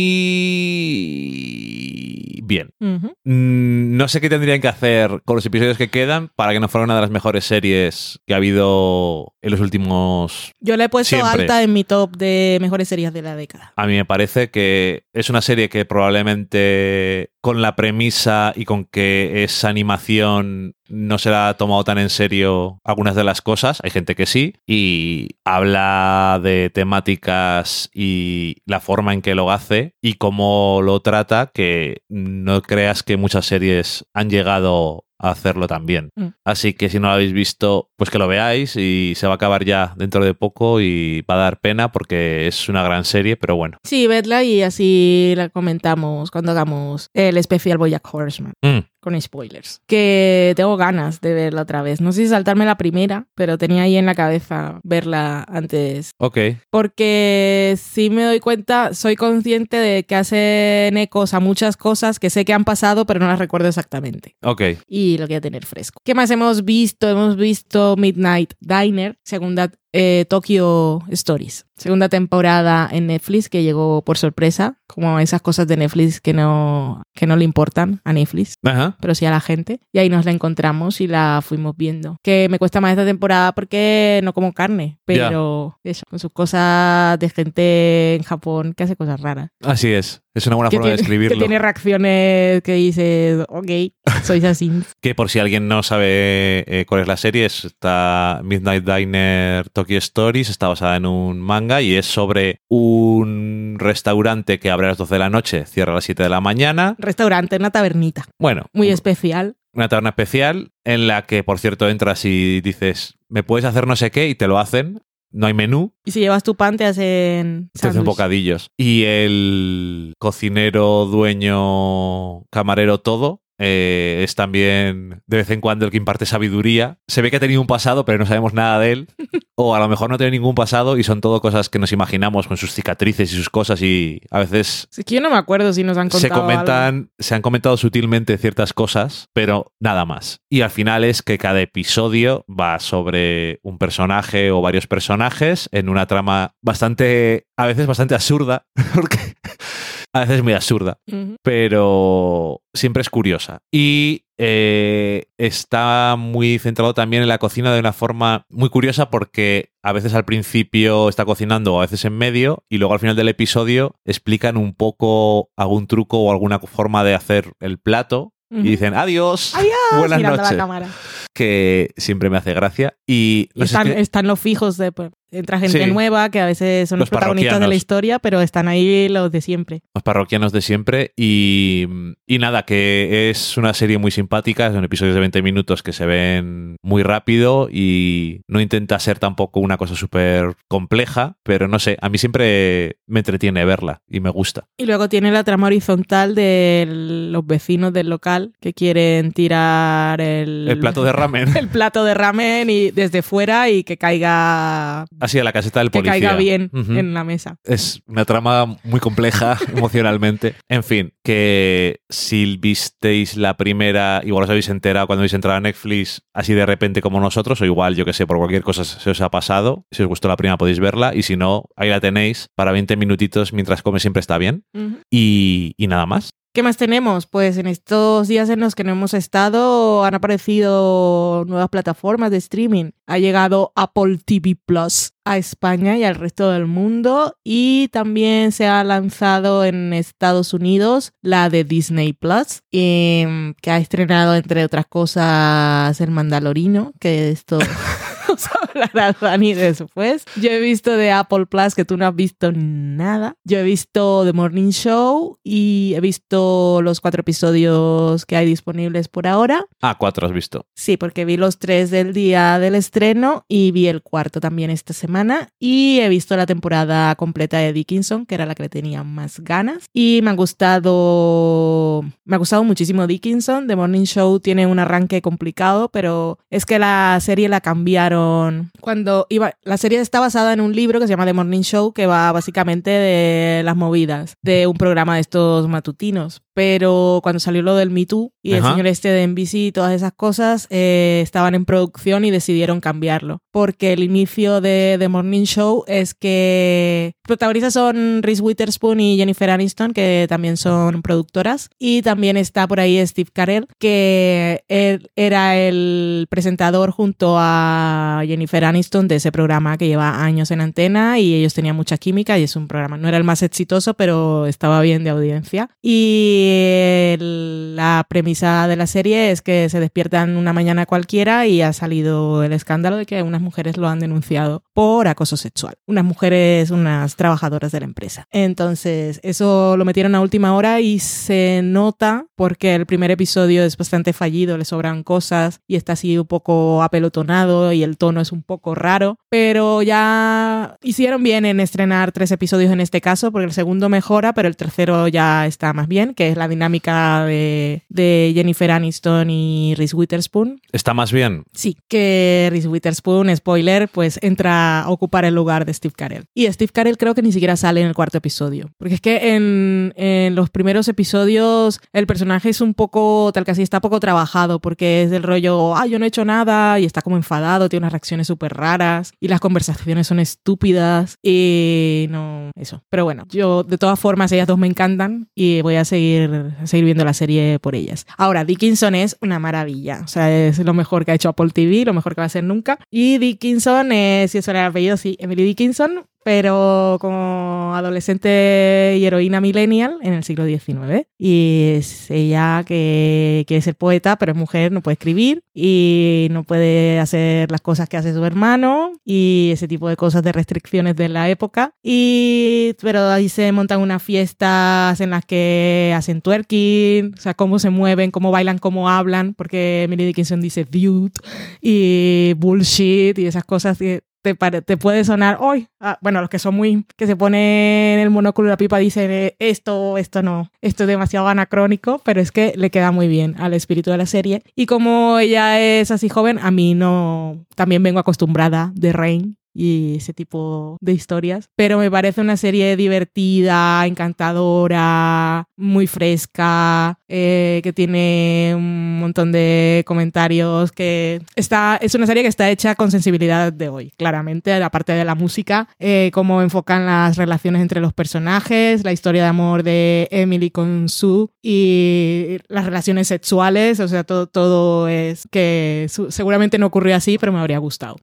bien. Mm, No sé qué tendrían que hacer con los episodios que quedan para que no fuera una de las mejores series que ha habido en los últimos... Yo la he puesto Siempre. alta en mi top de mejores series de la década. A mí me parece que es una serie que probablemente con la premisa y con que es animación no se la ha tomado tan en serio algunas de las cosas. Hay gente que sí. Y habla de temáticas y la forma en que lo hace y cómo lo trata que no creas que muchas series han llegado a hacerlo también. Mm. Así que si no lo habéis visto, pues que lo veáis y se va a acabar ya dentro de poco y va a dar pena porque es una gran serie, pero bueno. Sí, vedla y así la comentamos cuando hagamos el especial Boyack Horseman. Mm, con spoilers. Que tengo ganas de verla otra vez. No sé si saltarme la primera, pero tenía ahí en la cabeza verla antes. ok. Porque sí me doy cuenta, soy consciente de que hacen ecos a muchas cosas que sé que han pasado, pero no las recuerdo exactamente. Ok. Y lo quiero tener fresco. ¿Qué más hemos visto? Hemos visto Midnight Diner, segunda eh, Tokyo Stories. Segunda temporada en Netflix que llegó por sorpresa, como esas cosas de Netflix que no, que no le importan a Netflix Ajá. pero sí a la gente. Y ahí nos la encontramos y la fuimos viendo. Que me cuesta más esta temporada porque no como carne, pero eso, con sus cosas de gente en Japón que hace cosas raras. Así es. Es una buena forma de describirlo. que tiene reacciones que dices, ok, sois así. Que por si alguien no sabe eh, cuál es la serie, es- está Midnight Diner Tokyo Stories, está basada en un manga y es sobre un restaurante que abre a las 12 de la noche, cierra a las 7 de la mañana. Restaurante, una tabernita. Bueno, Muy un- especial. una taberna especial en la que, por cierto, entras y dices, ¿me puedes hacer no sé qué? Y te lo hacen. No hay menú, Y si llevas tu pan te hacen te hacen bocadillos. Y el cocinero, dueño, camarero, todo, eh, es también de vez en cuando el que imparte sabiduría. Se ve que ha tenido un pasado, pero no sabemos nada de él. O a lo mejor no tiene ningún pasado y son todo cosas que nos imaginamos con sus cicatrices y sus cosas y a veces Es que yo no me acuerdo si nos han contado se algo. comentan, se han comentado sutilmente ciertas cosas, pero nada más. Y al final es que cada episodio va sobre un personaje o varios personajes en una trama bastante, a veces bastante absurda, porque a veces muy absurda, pero siempre es curiosa. Y eh, está muy centrado también en la cocina de una forma muy curiosa porque a veces al principio está cocinando a veces en medio y luego al final del episodio explican un poco algún truco o alguna forma de hacer el plato y dicen adiós, Adiós, buenas noches, la cámara. Que siempre me hace gracia. Y, no están, es que- están los fijos de pues, entra gente Sí. nueva que a veces son los, Los protagonistas de la historia, pero están ahí los de siempre. los parroquianos de siempre. Y, y nada, que es una serie muy simpática, son episodios de 20 minutos que se ven muy rápido y no intenta ser tampoco una cosa súper compleja, pero no sé, a mí siempre me entretiene verla y me gusta. Y luego tiene la trama horizontal de los vecinos del local que quieren tirar el, El plato de ramen, el plato de ramen y desde fuera y que caiga así a la caseta del que policía. caiga bien en la mesa. Es una trama muy compleja emocionalmente. En fin, que si visteis la primera, igual os habéis enterado cuando habéis entrado a Netflix así de repente como nosotros, o igual, yo que sé, por cualquier cosa se os ha pasado. Si os gustó la primera podéis verla, y si no, ahí la tenéis para 20 minutitos mientras come siempre está bien. Y, y nada más. ¿Qué más tenemos? Pues en estos días en los que no hemos estado han aparecido nuevas plataformas de streaming. Ha llegado Apple TV Plus a España y al resto del mundo y también se ha lanzado en Estados Unidos la de Disney Plus em, que ha estrenado entre otras cosas El Mandalorino, que de esto nos hablará Dani después. Yo he visto de Apple Plus que tú no has visto nada. Yo he visto The Morning Show y he visto los cuatro episodios que hay disponibles por ahora. Ah, cuatro has visto. Sí, porque vi los tres del día del estreno y vi el cuarto también esta semana. Y he visto la temporada completa de Dickinson, que era la que le tenía más ganas. Y me ha gustado. Me ha gustado muchísimo Dickinson. The Morning Show tiene un arranque complicado, pero es que la serie la cambiaron dijeron, cuando iba, la serie está basada en un libro que se llama The Morning Show, que va básicamente de las movidas de un programa de estos matutinos. Pero cuando salió lo del Me Too y el Ajá. señor este de NBC y todas esas cosas, eh, estaban en producción y decidieron cambiarlo. Porque el inicio de The Morning Show es que protagonistas son Reese Witherspoon y Jennifer Aniston, que también son productoras. Y también está por ahí Steve Carell, que él era el presentador junto a Jennifer Aniston de ese programa que lleva años en antena y ellos tenían mucha química y es un programa, no era el más exitoso, pero estaba bien de audiencia. Y el- la premisa de la serie es que se despiertan una mañana cualquiera y ha salido el escándalo de que unas mujeres lo han denunciado por acoso sexual. Unas mujeres, unas trabajadoras de la empresa. Entonces, eso lo metieron a última hora y se nota porque el primer episodio es bastante fallido, le sobran cosas y está así un poco apelotonado y el tono es un poco raro, pero ya hicieron bien en estrenar tres episodios en este caso porque el segundo mejora, pero el tercero ya está más bien, que es la dinámica de, de Jennifer Aniston y Reese Witherspoon. Está más bien. Sí, que Reese Witherspoon, spoiler, pues entra a ocupar el lugar de Steve Carell. Y Steve Carell creo que ni siquiera sale en el cuarto episodio. Porque es que en, en los primeros episodios el personaje es un poco, tal que así, está poco trabajado, porque es del rollo, ah, yo no he hecho nada, y está como enfadado, tiene unas reacciones súper raras, y las conversaciones son estúpidas, y no, eso. Pero bueno, yo de todas formas, ellas dos me encantan, y voy a seguir, a seguir viendo la serie por ellas. Ahora, Dickinson es una maravilla, o sea, es lo mejor que ha hecho Apple TV, lo mejor que va a hacer nunca. Y Dickinson, es, si eso era el apellido, sí, Emily Dickinson, pero como adolescente y heroína millennial en el siglo XIX. Y es ella que quiere ser poeta, pero es mujer, no puede escribir y no puede hacer las cosas que hace su hermano y ese tipo de cosas de restricciones de la época. Y, pero ahí se montan unas fiestas en las que hacen twerking, o sea, cómo se mueven, cómo bailan, cómo hablan, porque Emily Dickinson dice dude y bullshit y esas cosas que te, pare- te puede sonar hoy. bueno, los que son muy. que se ponen el monóculo y la pipa dicen eh, esto, esto no, esto es demasiado anacrónico, pero es que le queda muy bien al espíritu de la serie. Y como ella es así joven, a mí no. También vengo acostumbrada de Rain y ese tipo de historias, pero me parece una serie divertida, encantadora, muy fresca, eh, que tiene un montón de comentarios, que está, es una serie que está hecha con sensibilidad de hoy, claramente, aparte de la música, eh, cómo enfocan las relaciones entre los personajes, la historia de amor de Emily con Sue y las relaciones sexuales, o sea, todo, todo es que su- seguramente no ocurrió así, pero me habría gustado.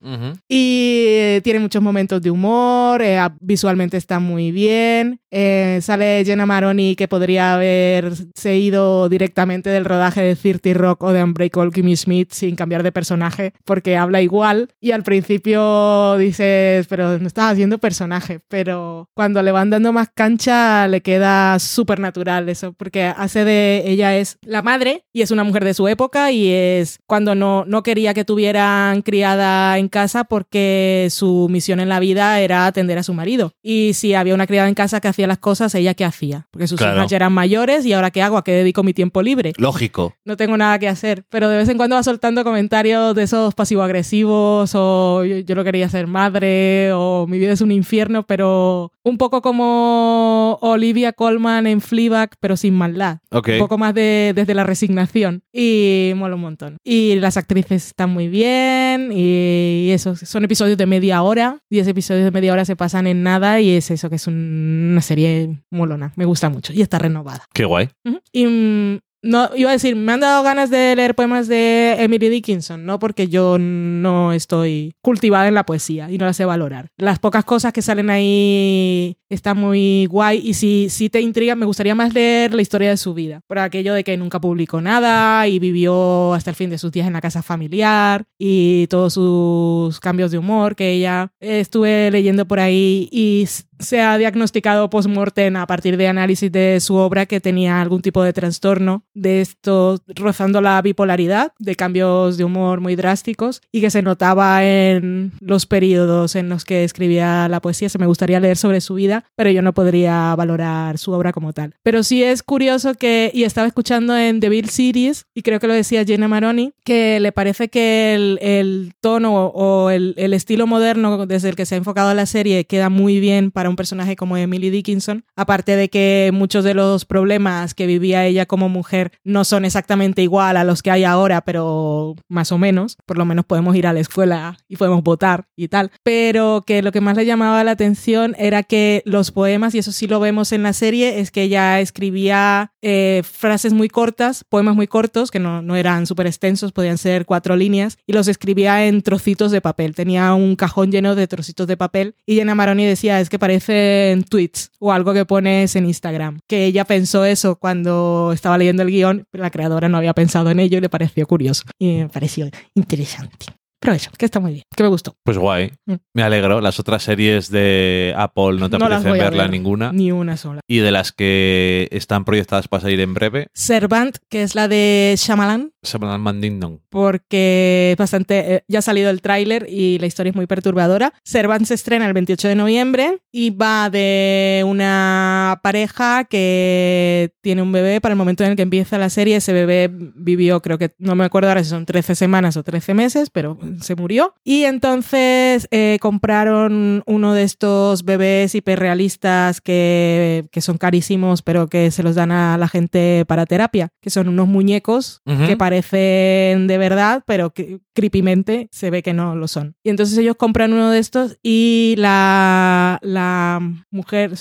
Y eh, tiene muchos momentos de humor, eh, visualmente está muy bien. eh, sale Jenna Maroni que podría haberse ido directamente del rodaje de 30 Rock o de Unbreakable Kimmy Smith sin cambiar de personaje porque habla igual. Y al principio dices, pero no estás haciendo personaje. Pero cuando le van dando más cancha le queda súper natural eso porque hace de ella es la madre y es una mujer de su época y es cuando no, no quería que tuvieran criada en casa porque su misión en la vida era atender a su marido. Y si había una criada en casa que hacía las cosas, ella qué hacía? Porque sus Claro. hijas ya eran mayores y ahora qué hago, a qué dedico mi tiempo libre. Lógico. No tengo nada que hacer, pero de vez en cuando va soltando comentarios de esos pasivo-agresivos o yo, yo no quería ser madre o mi vida es un infierno, pero un poco como Olivia Colman en Fleabag, pero sin maldad. Ok. Un poco más de, desde la resignación. Y mola un montón. Y las actrices están muy bien. Y eso, son episodios de media hora. 10 episodios de media hora se pasan en nada. Y es eso, que es un- una serie molona. Me gusta mucho. Y está renovada. Qué guay. Y mm, no, iba a decir, me han dado ganas de leer poemas de Emily Dickinson, no porque yo no estoy cultivada en la poesía y no la sé valorar. Las pocas cosas que salen ahí están muy guay y si, si te intrigan, me gustaría más leer la historia de su vida, por aquello de que nunca publicó nada y vivió hasta el fin de sus días en la casa familiar y todos sus cambios de humor que ella estuve leyendo por ahí y se ha diagnosticado post-mortem a partir de análisis de su obra que tenía algún tipo de trastorno de esto rozando la bipolaridad, de cambios de humor muy drásticos y que se notaba en los periodos en los que escribía la poesía. Se me gustaría leer sobre su vida, pero yo no podría valorar su obra como tal. Pero sí es curioso que, y estaba escuchando en The Bill Series, y creo que lo decía Jenna Maroni, que le parece que el, tono o el, el estilo moderno desde el que se ha enfocado la serie queda muy bien para un personaje como Emily Dickinson, aparte de que muchos de los problemas que vivía ella como mujer no son exactamente igual a los que hay ahora, pero más o menos, por lo menos podemos ir a la escuela y podemos votar y tal, pero que lo que más le llamaba la atención era que los poemas, y eso sí lo vemos en la serie, es que ella escribía eh, frases muy cortas, poemas muy cortos, que no, no eran súper extensos, podían ser cuatro líneas, y los escribía en trocitos de papel. Tenía un cajón lleno de trocitos de papel y Jenna Maroni decía, es que parecen tweets o algo que pones en Instagram. Que ella pensó eso cuando estaba leyendo el guion, pero la creadora no había pensado en ello y le pareció curioso. Y me pareció interesante. Pero eso, que está muy bien, que me gustó. Pues guay, Mm. me alegro. Las otras series de Apple no te No las apetecen voy a verla ver, ninguna. Ni una sola. Y de las que están proyectadas para salir en breve, Servant, que es la de Shyamalan, Semanal Mandingdon. porque es bastante. eh, ya ha salido el tráiler y la historia es muy perturbadora. Servant se estrena el 28 de noviembre y va de una pareja que tiene un bebé. Para el momento en el que empieza la serie, ese bebé vivió, creo que no me acuerdo ahora si son 13 semanas o 13 meses, pero se murió. Y entonces eh, compraron uno de estos bebés hiperrealistas que, que son carísimos, pero que se los dan a la gente para terapia, que son unos muñecos que parecen de verdad, pero que creepymente se ve que no lo son. Y entonces ellos compran uno de estos y la, la mujer,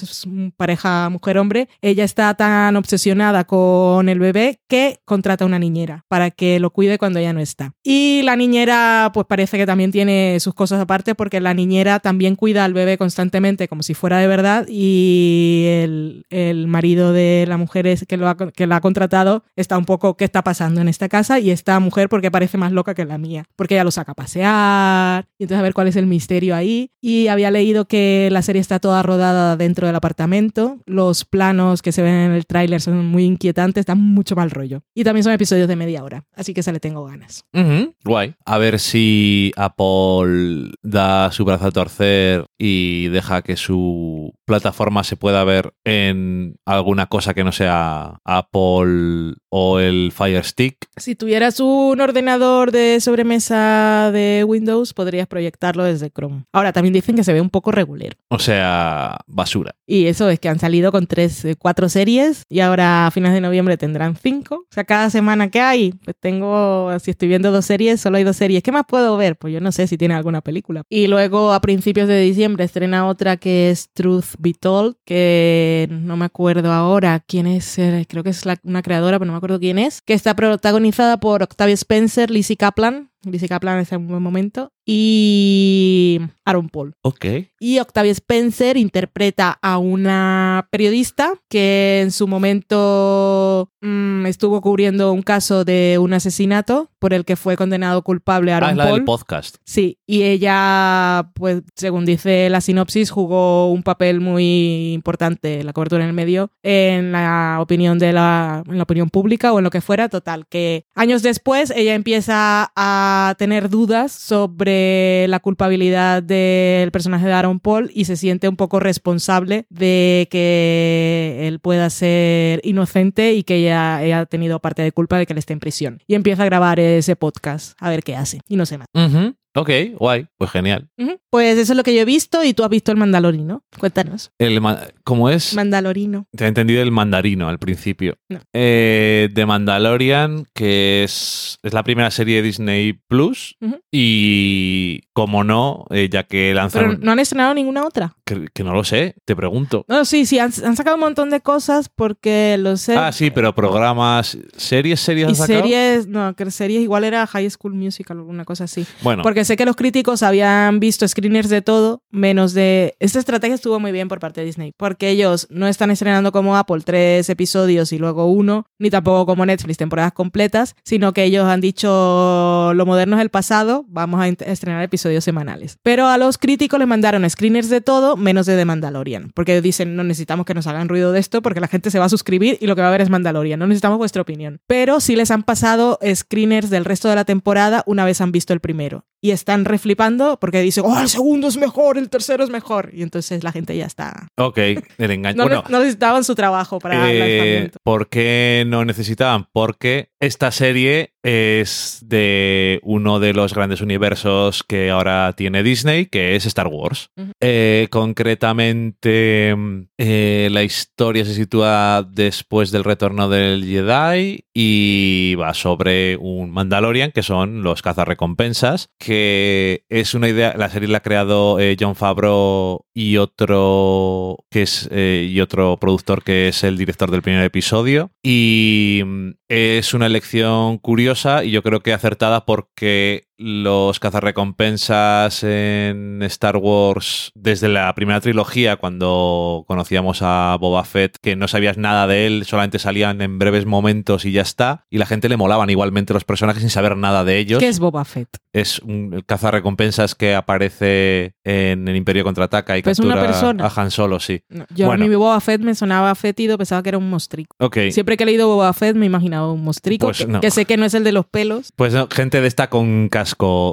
pareja mujer-hombre, ella está tan obsesionada con el bebé que contrata una niñera para que lo cuide cuando ella no está. Y la niñera pues parece que también tiene sus cosas aparte porque la niñera también cuida al bebé constantemente como si fuera de verdad y el, el marido de la mujer es- que, lo que la ha contratado está un poco qué está pasando en esta casa y esta mujer porque parece más loca que la mía porque ella lo saca a pasear y entonces a ver cuál es el misterio ahí. Y había leído que la serie está toda rodada dentro del apartamento. Los planos que se ven en el tráiler son muy inquietantes dan mucho mal rollo. Y también son episodios de media hora así que se le tengo ganas. Guay. A ver si Apple da su brazo a torcer y deja que su plataforma se pueda ver en alguna cosa que no sea Apple o el Fire Stick. Si tuvieras un ordenador de sobremesa de Windows, podrías proyectarlo desde Chrome. Ahora, también dicen que se ve un poco regular. O sea, basura. Y eso es que han salido con tres, eh, cuatro series y ahora a finales de noviembre tendrán cinco. O sea, cada semana que hay, pues tengo, si estoy viendo dos series, solo hay dos series. ¿Qué más puedo ver? Pues yo no sé si tiene alguna película. Y luego a principios de diciembre estrena otra que es Truth Be Told, que no me acuerdo ahora quién es, eh, creo que es la- una creadora, pero no me acuerdo quién es, que está protagonizada por Octavia Spencer, Lizzie Kaplan. Kaplan está en un buen momento. Y Aaron Paul. Ok. Y Octavia Spencer interpreta a una periodista que en su momento mm, estuvo cubriendo un caso de un asesinato por el que fue condenado culpable Ah, Aaron es la del podcast. Sí, y ella, pues según dice la sinopsis, jugó un papel muy importante, la cobertura en el medio, en la opinión de la, en la opinión pública o en lo que fuera, total, que años después ella empieza a tener dudas sobre la culpabilidad del personaje de Aaron Paul y se siente un poco responsable de que él pueda ser inocente y que ella haya tenido parte de culpa de que él esté en prisión. Y empieza a grabar ese podcast, a ver qué hace, y no sé más. Ujú. Ok, guay. Pues genial. Pues eso es lo que yo he visto y tú has visto el Mandalorino. Cuéntanos. El ¿Cómo es? Mandalorino. Te he entendido el mandarino al principio. No. Eh, The Mandalorian, que es, es la primera serie de Disney Plus. Y como no, eh, ya que Pero lanzaron. no han estrenado ninguna otra. Que, que no lo sé, te pregunto. No, sí, sí, han, han sacado un montón de cosas porque lo sé. Ah, sí, pero programas, series, series Y han sacado. series, no, que series igual era High School Musical o alguna cosa así. Bueno, Porque sé que los críticos habían visto screeners de todo, menos de... Esta estrategia estuvo muy bien por parte de Disney, porque ellos no están estrenando como Apple tres episodios y luego uno, ni tampoco como Netflix temporadas completas, sino que ellos han dicho lo moderno es el pasado, vamos a estrenar episodios semanales. Pero a los críticos les mandaron screeners de todo, menos de The Mandalorian. Porque dicen, no necesitamos que nos hagan ruido de esto porque la gente se va a suscribir y lo que va a ver es Mandalorian. No necesitamos vuestra opinión. Pero sí les han pasado screeners del resto de la temporada una vez han visto el primero. Y están reflipando porque dicen, oh, el segundo es mejor, el tercero es mejor. Y entonces la gente ya está. Ok, el engaño. No, bueno, no necesitaban su trabajo para eh, lanzamiento. ¿Por qué no necesitaban? Porque esta serie es de uno de los grandes universos que ahora tiene Disney, que es Star Wars. Eh, concretamente, eh, la historia se sitúa después del retorno del Jedi y va sobre un Mandalorian, que son los cazarrecompensas, que es una idea, la serie la ha creado eh, John Favreau y otro que es y otro productor que es el director del primer episodio y mm, es una elección curiosa y yo creo que acertada porque los cazarrecompensas en Star Wars desde la primera trilogía cuando conocíamos a Boba Fett que no sabías nada de él solamente salían en breves momentos y ya está y la gente le molaban igualmente los personajes sin saber nada de ellos ¿Qué es Boba Fett? es un cazarrecompensas que aparece en el Imperio Contraataca y Pero es una captura persona. a Han Solo, sí. No, yo Bueno. a mí Boba Fett me sonaba fétido, pensaba que era un mostrico. Siempre que he leído Boba Fett me imaginaba un mostrico, Pues que, no. que sé que no es el de los pelos. Pues no, gente de esta con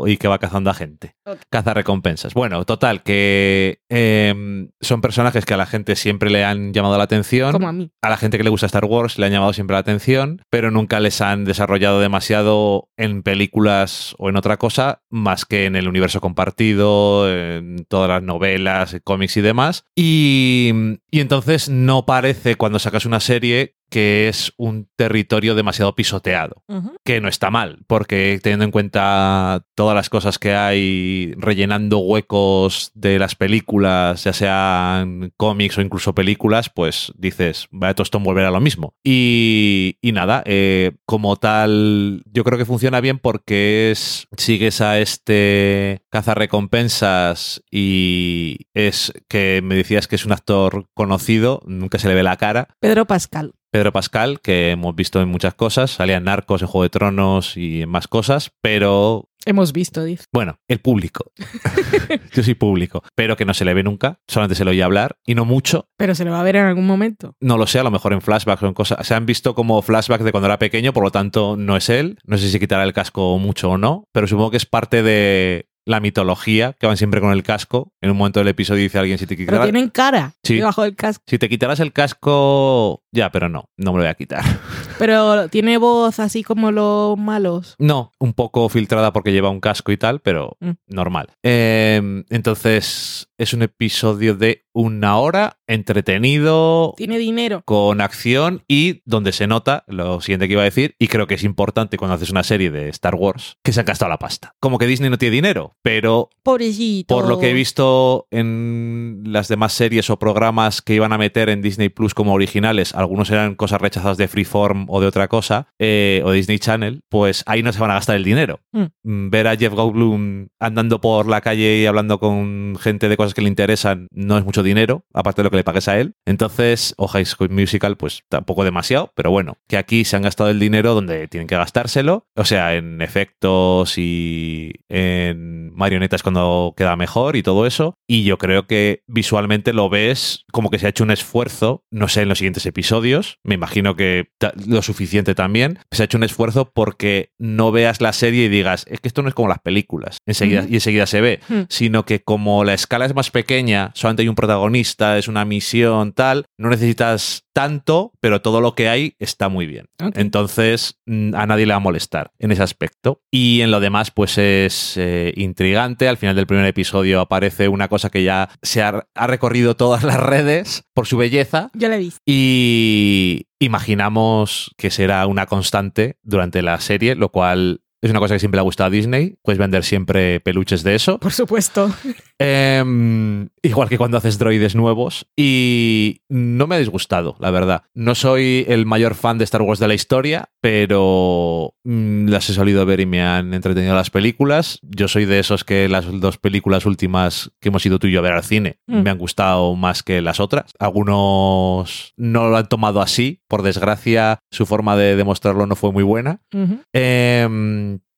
y que va cazando a gente. Caza recompensas. Bueno, total, que eh, son personajes que a la gente siempre le han llamado la atención. Como a mí. A la gente que le gusta Star Wars le han llamado siempre la atención, pero nunca les han desarrollado demasiado en películas o en otra cosa, más que en el universo compartido, en todas las novelas, cómics y demás. Y, y entonces no parece cuando sacas una serie que es un territorio demasiado pisoteado que no está mal, porque teniendo en cuenta todas las cosas que hay rellenando huecos de las películas, ya sean cómics o incluso películas, pues dices, vaya tostón volver a lo mismo. Y, y nada, eh, como tal, yo creo que funciona bien porque es, sigues a este cazarrecompensas y es que me decías que es un actor conocido, nunca se le ve la cara, Pedro Pascal. Pedro Pascal, que hemos visto en muchas cosas, salía en Narcos, en Juego de Tronos y en más cosas, pero Hemos visto, dice. bueno, el público. Yo soy público, pero que no se le ve nunca, solamente se le oye hablar y no mucho. Pero se lo va a ver en algún momento. No lo sé, a lo mejor en flashbacks o en cosas. Se han visto como flashbacks de cuando era pequeño, por lo tanto no es él. No sé si quitará el casco mucho o no, pero supongo que es parte de la mitología, que van siempre con el casco. En un momento del episodio dice alguien si te Pero quitarás, tienen cara Sí. debajo del casco. si te quitarás el casco, ya, pero no, no me lo voy a quitar. Pero tiene voz así como los malos. No, un poco filtrada porque lleva un casco y tal, pero Mm. normal. Eh, entonces, es un episodio de una hora, entretenido, Tiene dinero. con acción y donde se nota lo siguiente que iba a decir, y creo que es importante cuando haces una serie de Star Wars, que se han gastado la pasta. Como que Disney no tiene dinero, pero Pobrecito. por lo que he visto en las demás series o programas que iban a meter en Disney Plus como originales, algunos eran cosas rechazadas de Freeform o de otra cosa, eh, o Disney Channel, pues ahí no se van a gastar el dinero. Mm. Mm, Ver a Jeff Goldblum andando por la calle y hablando con gente de cosas que le interesan no es mucho dinero, aparte de lo que le pagues a él. Entonces, o High School Musical, pues tampoco demasiado, pero bueno, que aquí se han gastado el dinero donde tienen que gastárselo, o sea, en efectos y en marionetas cuando queda mejor y todo eso. Y yo creo que visualmente lo ves como que se ha hecho un esfuerzo, no sé, en los siguientes episodios, me imagino que lo suficiente también, se ha hecho un esfuerzo porque no veas la serie y digas, es que esto no es como las películas, enseguida, y enseguida se ve, Hmm. sino que como la escala es más pequeña, solamente hay un protagonista, es una misión, tal, no necesitas tanto, pero todo lo que hay está muy bien. Entonces, mm, a nadie le va a molestar en ese aspecto. Y en lo demás, pues es eh, intrigante. Al final del primer episodio aparece una cosa que ya se ha, ha recorrido todas las redes por su belleza. Yo la he visto. Y imaginamos que será una constante durante la serie, lo cual es una cosa que siempre le ha gustado a Disney. Puedes vender siempre peluches de eso. Por supuesto. Em, igual que cuando haces droides nuevos. Y no me ha disgustado, la verdad. No soy el mayor fan de Star Wars de la historia, pero mm, las he solido ver y me han entretenido las películas. Yo soy de esos que las dos películas últimas que hemos ido tú y yo a ver al cine Mm. me han gustado más que las otras. Algunos no lo han tomado así. Por desgracia, su forma de demostrarlo no fue muy buena.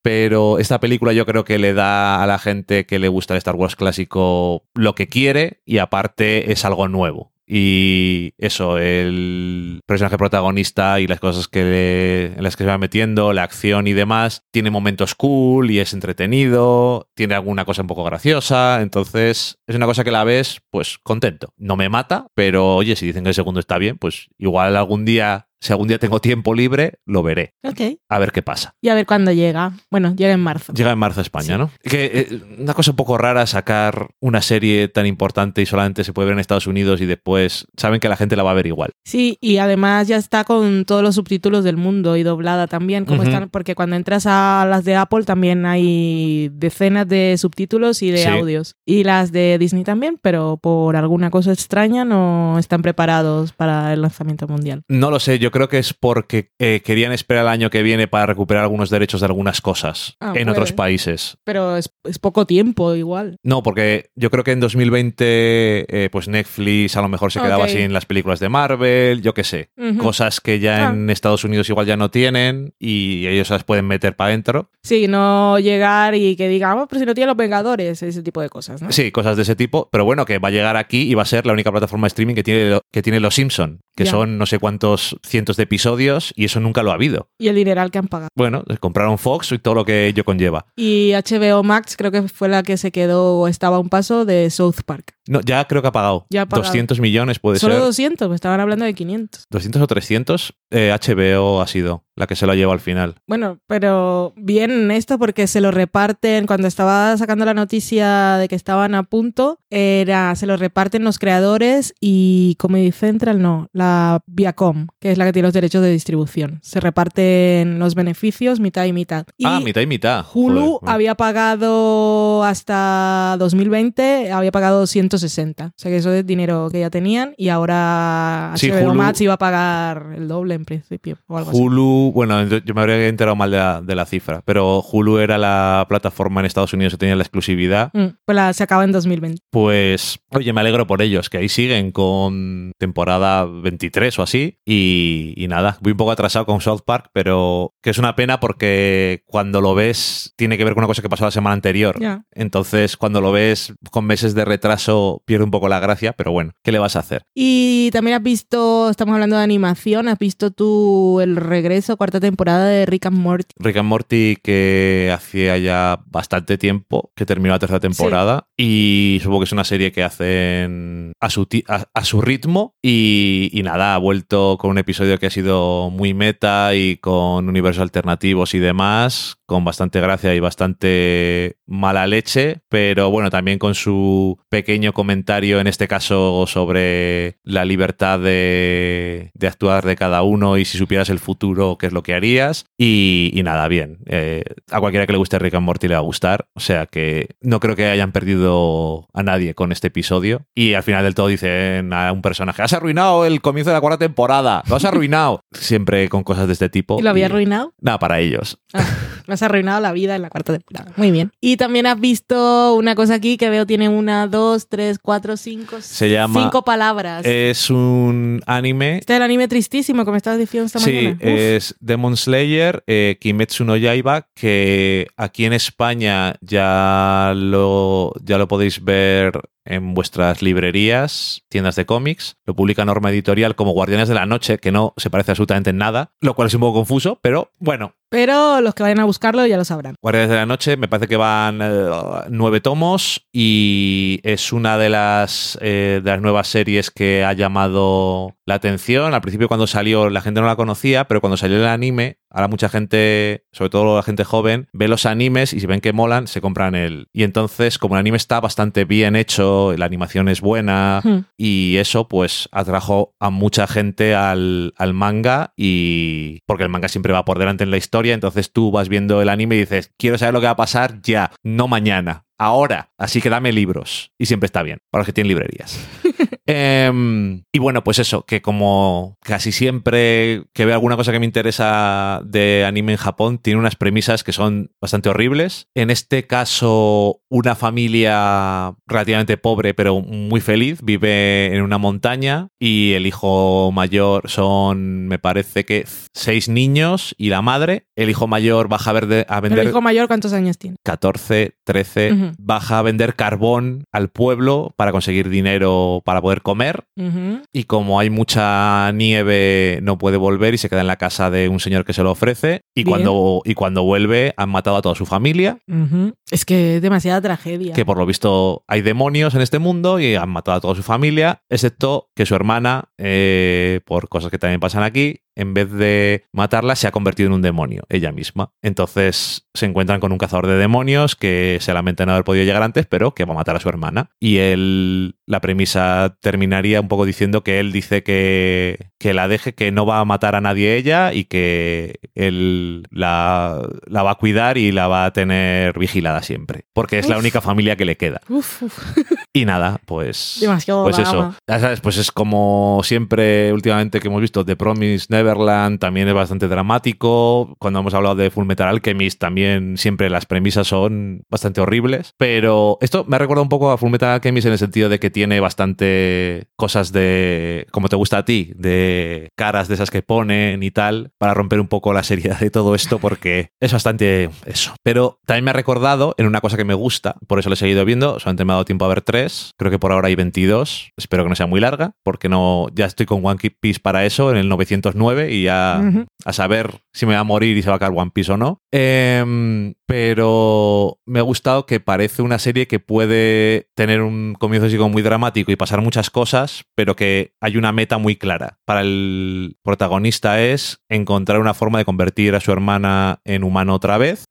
Pero esta película yo creo que le da a la gente que le gusta el Star Wars clásico lo que quiere y aparte es algo nuevo. Y eso, el personaje protagonista y las cosas que le- en las que se va metiendo, la acción y demás, tiene momentos cool y es entretenido, tiene alguna cosa un poco graciosa, entonces es una cosa que la ves, pues contento. No me mata, pero oye, si dicen que el segundo está bien, pues igual algún día, si algún día tengo tiempo libre, lo veré. Ok. A ver qué pasa. Y a ver cuándo llega. Bueno, llega en marzo. Llega en marzo a España, Sí. ¿no? Que eh, una cosa un poco rara sacar una serie tan importante y solamente se puede ver en Estados Unidos y después saben que la gente la va a ver igual. Sí, y además ya está con todos los subtítulos del mundo y doblada también, como están, porque cuando entras a las de Apple también hay decenas de subtítulos y de Sí. audios. Y las de Disney también, pero por alguna cosa extraña no están preparados para el lanzamiento mundial. No lo sé, yo creo que es porque eh, querían esperar el año que viene para recuperar algunos derechos de algunas cosas Ah, en puede. otros países. Pero es, es poco tiempo igual. No, porque yo creo que en 2020 eh, pues Netflix a lo mejor se quedaba Ok. sin las películas de Marvel, yo qué sé. Ujú. Cosas que ya Ah. en Estados Unidos igual ya no tienen y ellos las pueden meter para adentro. Sí, no llegar y que digamos, pero si no tiene los Vengadores, ese tipo de cosas, ¿no? Sí, cosas de ese tipo, pero bueno, que va a llegar aquí y va a ser la única plataforma de streaming que tiene, que tiene Los Simpson, que Ya. son no sé cuántos cientos de episodios y eso nunca lo ha habido. Y el dineral que han pagado. Bueno, compraron Fox y todo lo que ello conlleva. Y HBO Max creo que fue la que se quedó o estaba a un paso de South Park. No, ya creo que ha pagado. Ya ha pagado. 200 millones puede Solo ser. 200, pues estaban hablando de 500. 200 o 300. eh, HBO ha sido la que se lo lleva al final. Bueno, pero bien esto porque se lo reparten, cuando estaba sacando la noticia de que estaban a punto, era, se lo reparten los creadores y Comedy Central no, la Viacom, que es la que tiene los derechos de distribución. Se reparten los beneficios mitad y mitad. Y ah, mitad y mitad. Hulu Joder. había pagado hasta 2020, había pagado 260. O sea que eso es dinero que ya tenían y ahora Sí, HBO Hulu- Max iba a pagar el doble en principio o algo así. Hulu, bueno, yo me habría enterado mal de la, de la cifra, pero Hulu era la plataforma en Estados Unidos que tenía la exclusividad. Mm, pues la, se acaba en 2020. Pues, oye, me alegro por ellos, que ahí siguen con temporada 23 o así. Y, y nada, voy un poco atrasado con South Park, pero que es una pena porque cuando lo ves tiene que ver con una cosa que pasó la semana anterior. Entonces, cuando lo ves con meses de retraso, pierde un poco la gracia, pero bueno, ¿qué le vas a hacer? Y también has visto, estamos hablando de animación, has visto tú el regreso, cuarta temporada de Rick and Morty. Rick and Morty que hacía ya bastante tiempo que terminó la tercera temporada y supongo que es una serie que hacen a su, a, a su ritmo y, y nada, ha vuelto con un episodio que ha sido muy meta y con universos alternativos y demás, con bastante gracia y bastante mala leche, pero bueno, también con su pequeño comentario en este caso sobre la libertad de, de actuar de cada uno y si supieras el futuro, qué es lo que harías. Y, y nada, bien. Eh, a cualquiera que le guste Rick and Morty le va a gustar. O sea que no creo que hayan perdido a nadie con este episodio. Y al final del todo dicen a un personaje, has arruinado el comienzo de la cuarta temporada, lo has arruinado. Siempre con cosas de este tipo. ¿Y lo había Y- arruinado? Nada, para ellos. Ah, me has arruinado la vida en la cuarta temporada. Muy bien. Y también has visto una cosa aquí que veo tiene una, dos, tres, cuatro, cinco, Se llama- cinco palabras. Es un anime este es el anime tristísimo que me estabas diciendo esta Sí, mañana. Uf. es Demon Slayer, eh, Kimetsu no Yaiba, que aquí en España ya lo, ya lo podéis ver en vuestras librerías, tiendas de cómics. Lo publica Norma Editorial como Guardianes de la Noche, que no se parece absolutamente en nada, lo cual es un poco confuso, pero bueno. Pero los que vayan a buscarlo ya lo sabrán. Guardianes de la Noche, me parece que van eh, nueve tomos y es una de las, eh, de las nuevas series que ha llamado la atención. Al principio cuando salió la gente no la conocía, pero cuando salió el anime, ahora mucha gente, sobre todo la gente joven, ve los animes y si ven que molan, se compran el... Y entonces, como el anime está bastante bien hecho, la animación es buena Hmm. y eso pues atrajo a mucha gente al, al manga y porque el manga siempre va por delante en la historia, entonces tú vas viendo el anime y dices, quiero saber lo que va a pasar ya, no mañana. Ahora, así que dame libros. Y siempre está bien, para los que tienen librerías. Em, y bueno, pues eso, que como casi siempre que veo alguna cosa que me interesa de anime en Japón, tiene unas premisas que son bastante horribles. En este caso, una familia relativamente pobre pero muy feliz vive en una montaña y el hijo mayor son, me parece que seis niños y la madre. El hijo mayor baja a, ver a vender... ¿El hijo mayor cuántos años tiene? 14, 13. Ujú. Baja a vender carbón al pueblo para conseguir dinero para poder comer. Y como hay mucha nieve, no puede volver y se queda en la casa de un señor que se lo ofrece. Y, Bien. cuando, y cuando vuelve, han matado a toda su familia. Ujú. Es que es demasiada tragedia. Que por lo visto hay demonios en este mundo y han matado a toda su familia, excepto que su hermana, eh, por cosas que también pasan aquí, en vez de matarla, se ha convertido en un demonio, ella misma. Entonces se encuentran con un cazador de demonios que se lamenta no haber podido llegar antes, pero que va a matar a su hermana. Y él, la premisa terminaría un poco diciendo que él dice que, que la deje, que no va a matar a nadie ella y que él la, la va a cuidar y la va a tener vigilada siempre. Porque es la única familia que le queda. Uf, uf. Y nada, pues. Demasiado Pues eso. Ya sabes, pues es como siempre últimamente que hemos visto The Promise Neverland, también es bastante dramático. Cuando hemos hablado de Full Metal Alchemist, también siempre las premisas son bastante horribles. Pero esto me ha recordado un poco a Full Metal Alchemist en el sentido de que tiene bastante cosas de. como te gusta a ti, de caras de esas que ponen y tal, para romper un poco la seriedad de todo esto, porque es bastante eso. Pero también me ha recordado en una cosa que me gusta, por eso lo he seguido viendo, solamente me ha dado tiempo a ver tres, creo que por ahora hay 22, espero que no sea muy larga, porque no ya estoy con One Piece para eso, en el 909, y ya a saber si me va a morir y se va a caer One Piece o no. Em, pero me ha gustado que parece una serie que puede tener un comienzo así como muy dramático y pasar muchas cosas, pero que hay una meta muy clara. Para el protagonista es encontrar una forma de convertir a su hermana en humano otra vez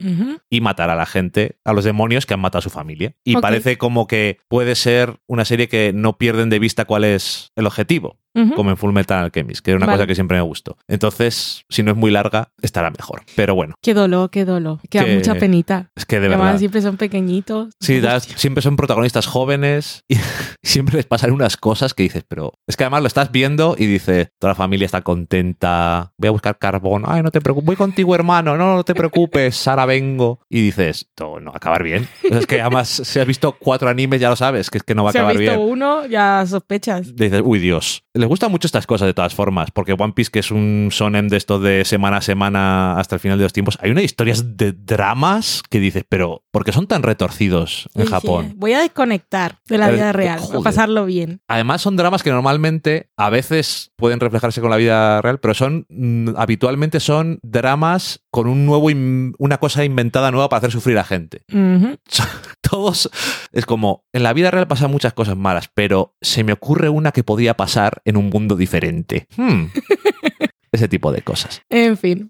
y matar a la gente, a los demonios que han matado a su familia. Y parece como que puede ser una serie que no pierden de vista cuál es el objetivo, Como en Full Metal Alchemist, que es una Vale. cosa que siempre me gustó. Entonces, si no es muy larga, estará mejor. Pero bueno, Qué dolor, qué dolor. Que da mucha penita. es que de Además, verdad. siempre son pequeñitos. Sí, siempre son protagonistas jóvenes y siempre les pasan unas cosas que dices, pero es que además lo estás viendo y dices, toda la familia está contenta, voy a buscar carbón, ay, no te preocupes, voy contigo hermano, no, no te preocupes, Sara vengo. Y dices, no, no va a acabar bien. Es que además si has visto cuatro animes ya lo sabes, que es que no va a si has acabar visto bien. uno, ya sospechas. Dices, uy Dios. Les gustan mucho estas cosas de todas formas, porque One Piece, que es un sonem de esto de semana a semana hasta el final de los tiempos, hay unas historias de dramas que dices, pero ¿por qué son tan retorcidos en Japón? Voy a desconectar de la Eh, vida real, a pasarlo bien. Además son dramas que normalmente a veces pueden reflejarse con la vida real, pero son mm, habitualmente son dramas con un nuevo una cosa inventada nueva para hacer sufrir a gente. Todos es como en la vida real pasan muchas cosas malas, pero se me ocurre una que podría pasar en un mundo diferente. Hmm. Ese tipo de cosas. En fin.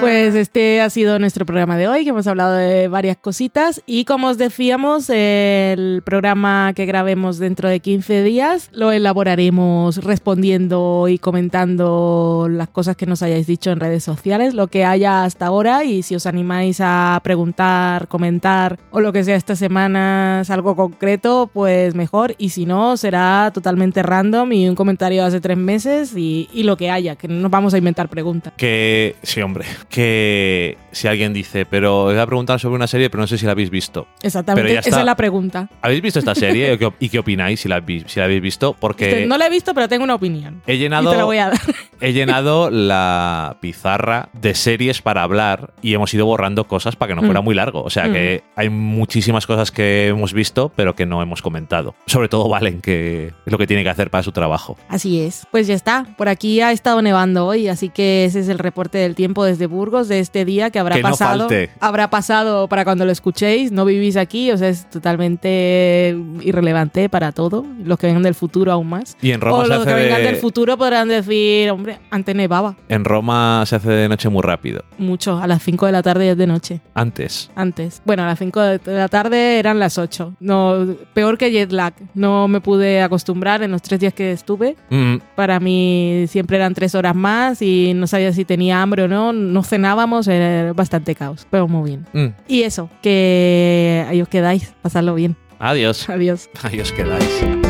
Pues este ha sido nuestro programa de hoy, que hemos hablado de varias cositas. Y como os decíamos, el programa que grabemos dentro de 15 días lo elaboraremos respondiendo y comentando las cosas que nos hayáis dicho en redes sociales, lo que haya hasta ahora. Y si os animáis a preguntar, comentar o lo que sea esta semana algo concreto, pues mejor. Y si no será totalmente random y un comentario hace tres meses y, y lo que haya, que no nos vamos a inventar preguntas. Que, sí, hombre, que si alguien dice, pero voy a preguntar sobre una serie, pero no sé si la habéis visto. Exactamente, esa es la pregunta. ¿Habéis visto esta serie ¿Y qué opináis si la, habéis- si la habéis visto? Porque No la he visto, pero tengo una opinión. he Y llenado, te la voy a dar. he llenado la pizarra de series para hablar y hemos ido borrando cosas para que no fuera Mm. muy largo. O sea que hay muchísimas cosas que hemos visto, pero que no hemos comentado. Sobre todo Valen, que es lo que tiene que hacer para su trabajo. Así es. Pues ya está. Por aquí ha estado nevando hoy, así que ese es el reporte del tiempo desde Burgos de este día que habrá Que pasado. Habrá pasado para cuando lo escuchéis. No vivís aquí, o sea, es totalmente irrelevante para todo. Los que vengan del futuro aún más. Y en Roma, o se los hace que vengan de, del futuro podrán decir, hombre, antes nevaba en Roma se hace de noche muy rápido. mucho. A las 5 de la tarde ya es de noche. Antes. Antes. Bueno, a las 5 de la tarde eran las 8. No, peor que jet lag. No me pude acostumbrar en los tres días que estuve. Mm, Para mí siempre eran tres horas más y no sabía si tenía hambre o no. No cenábamos, era bastante caos, pero muy bien. mm. Y eso, que ahí os quedáis, pasadlo bien. Adiós. Adiós. Os quedáis.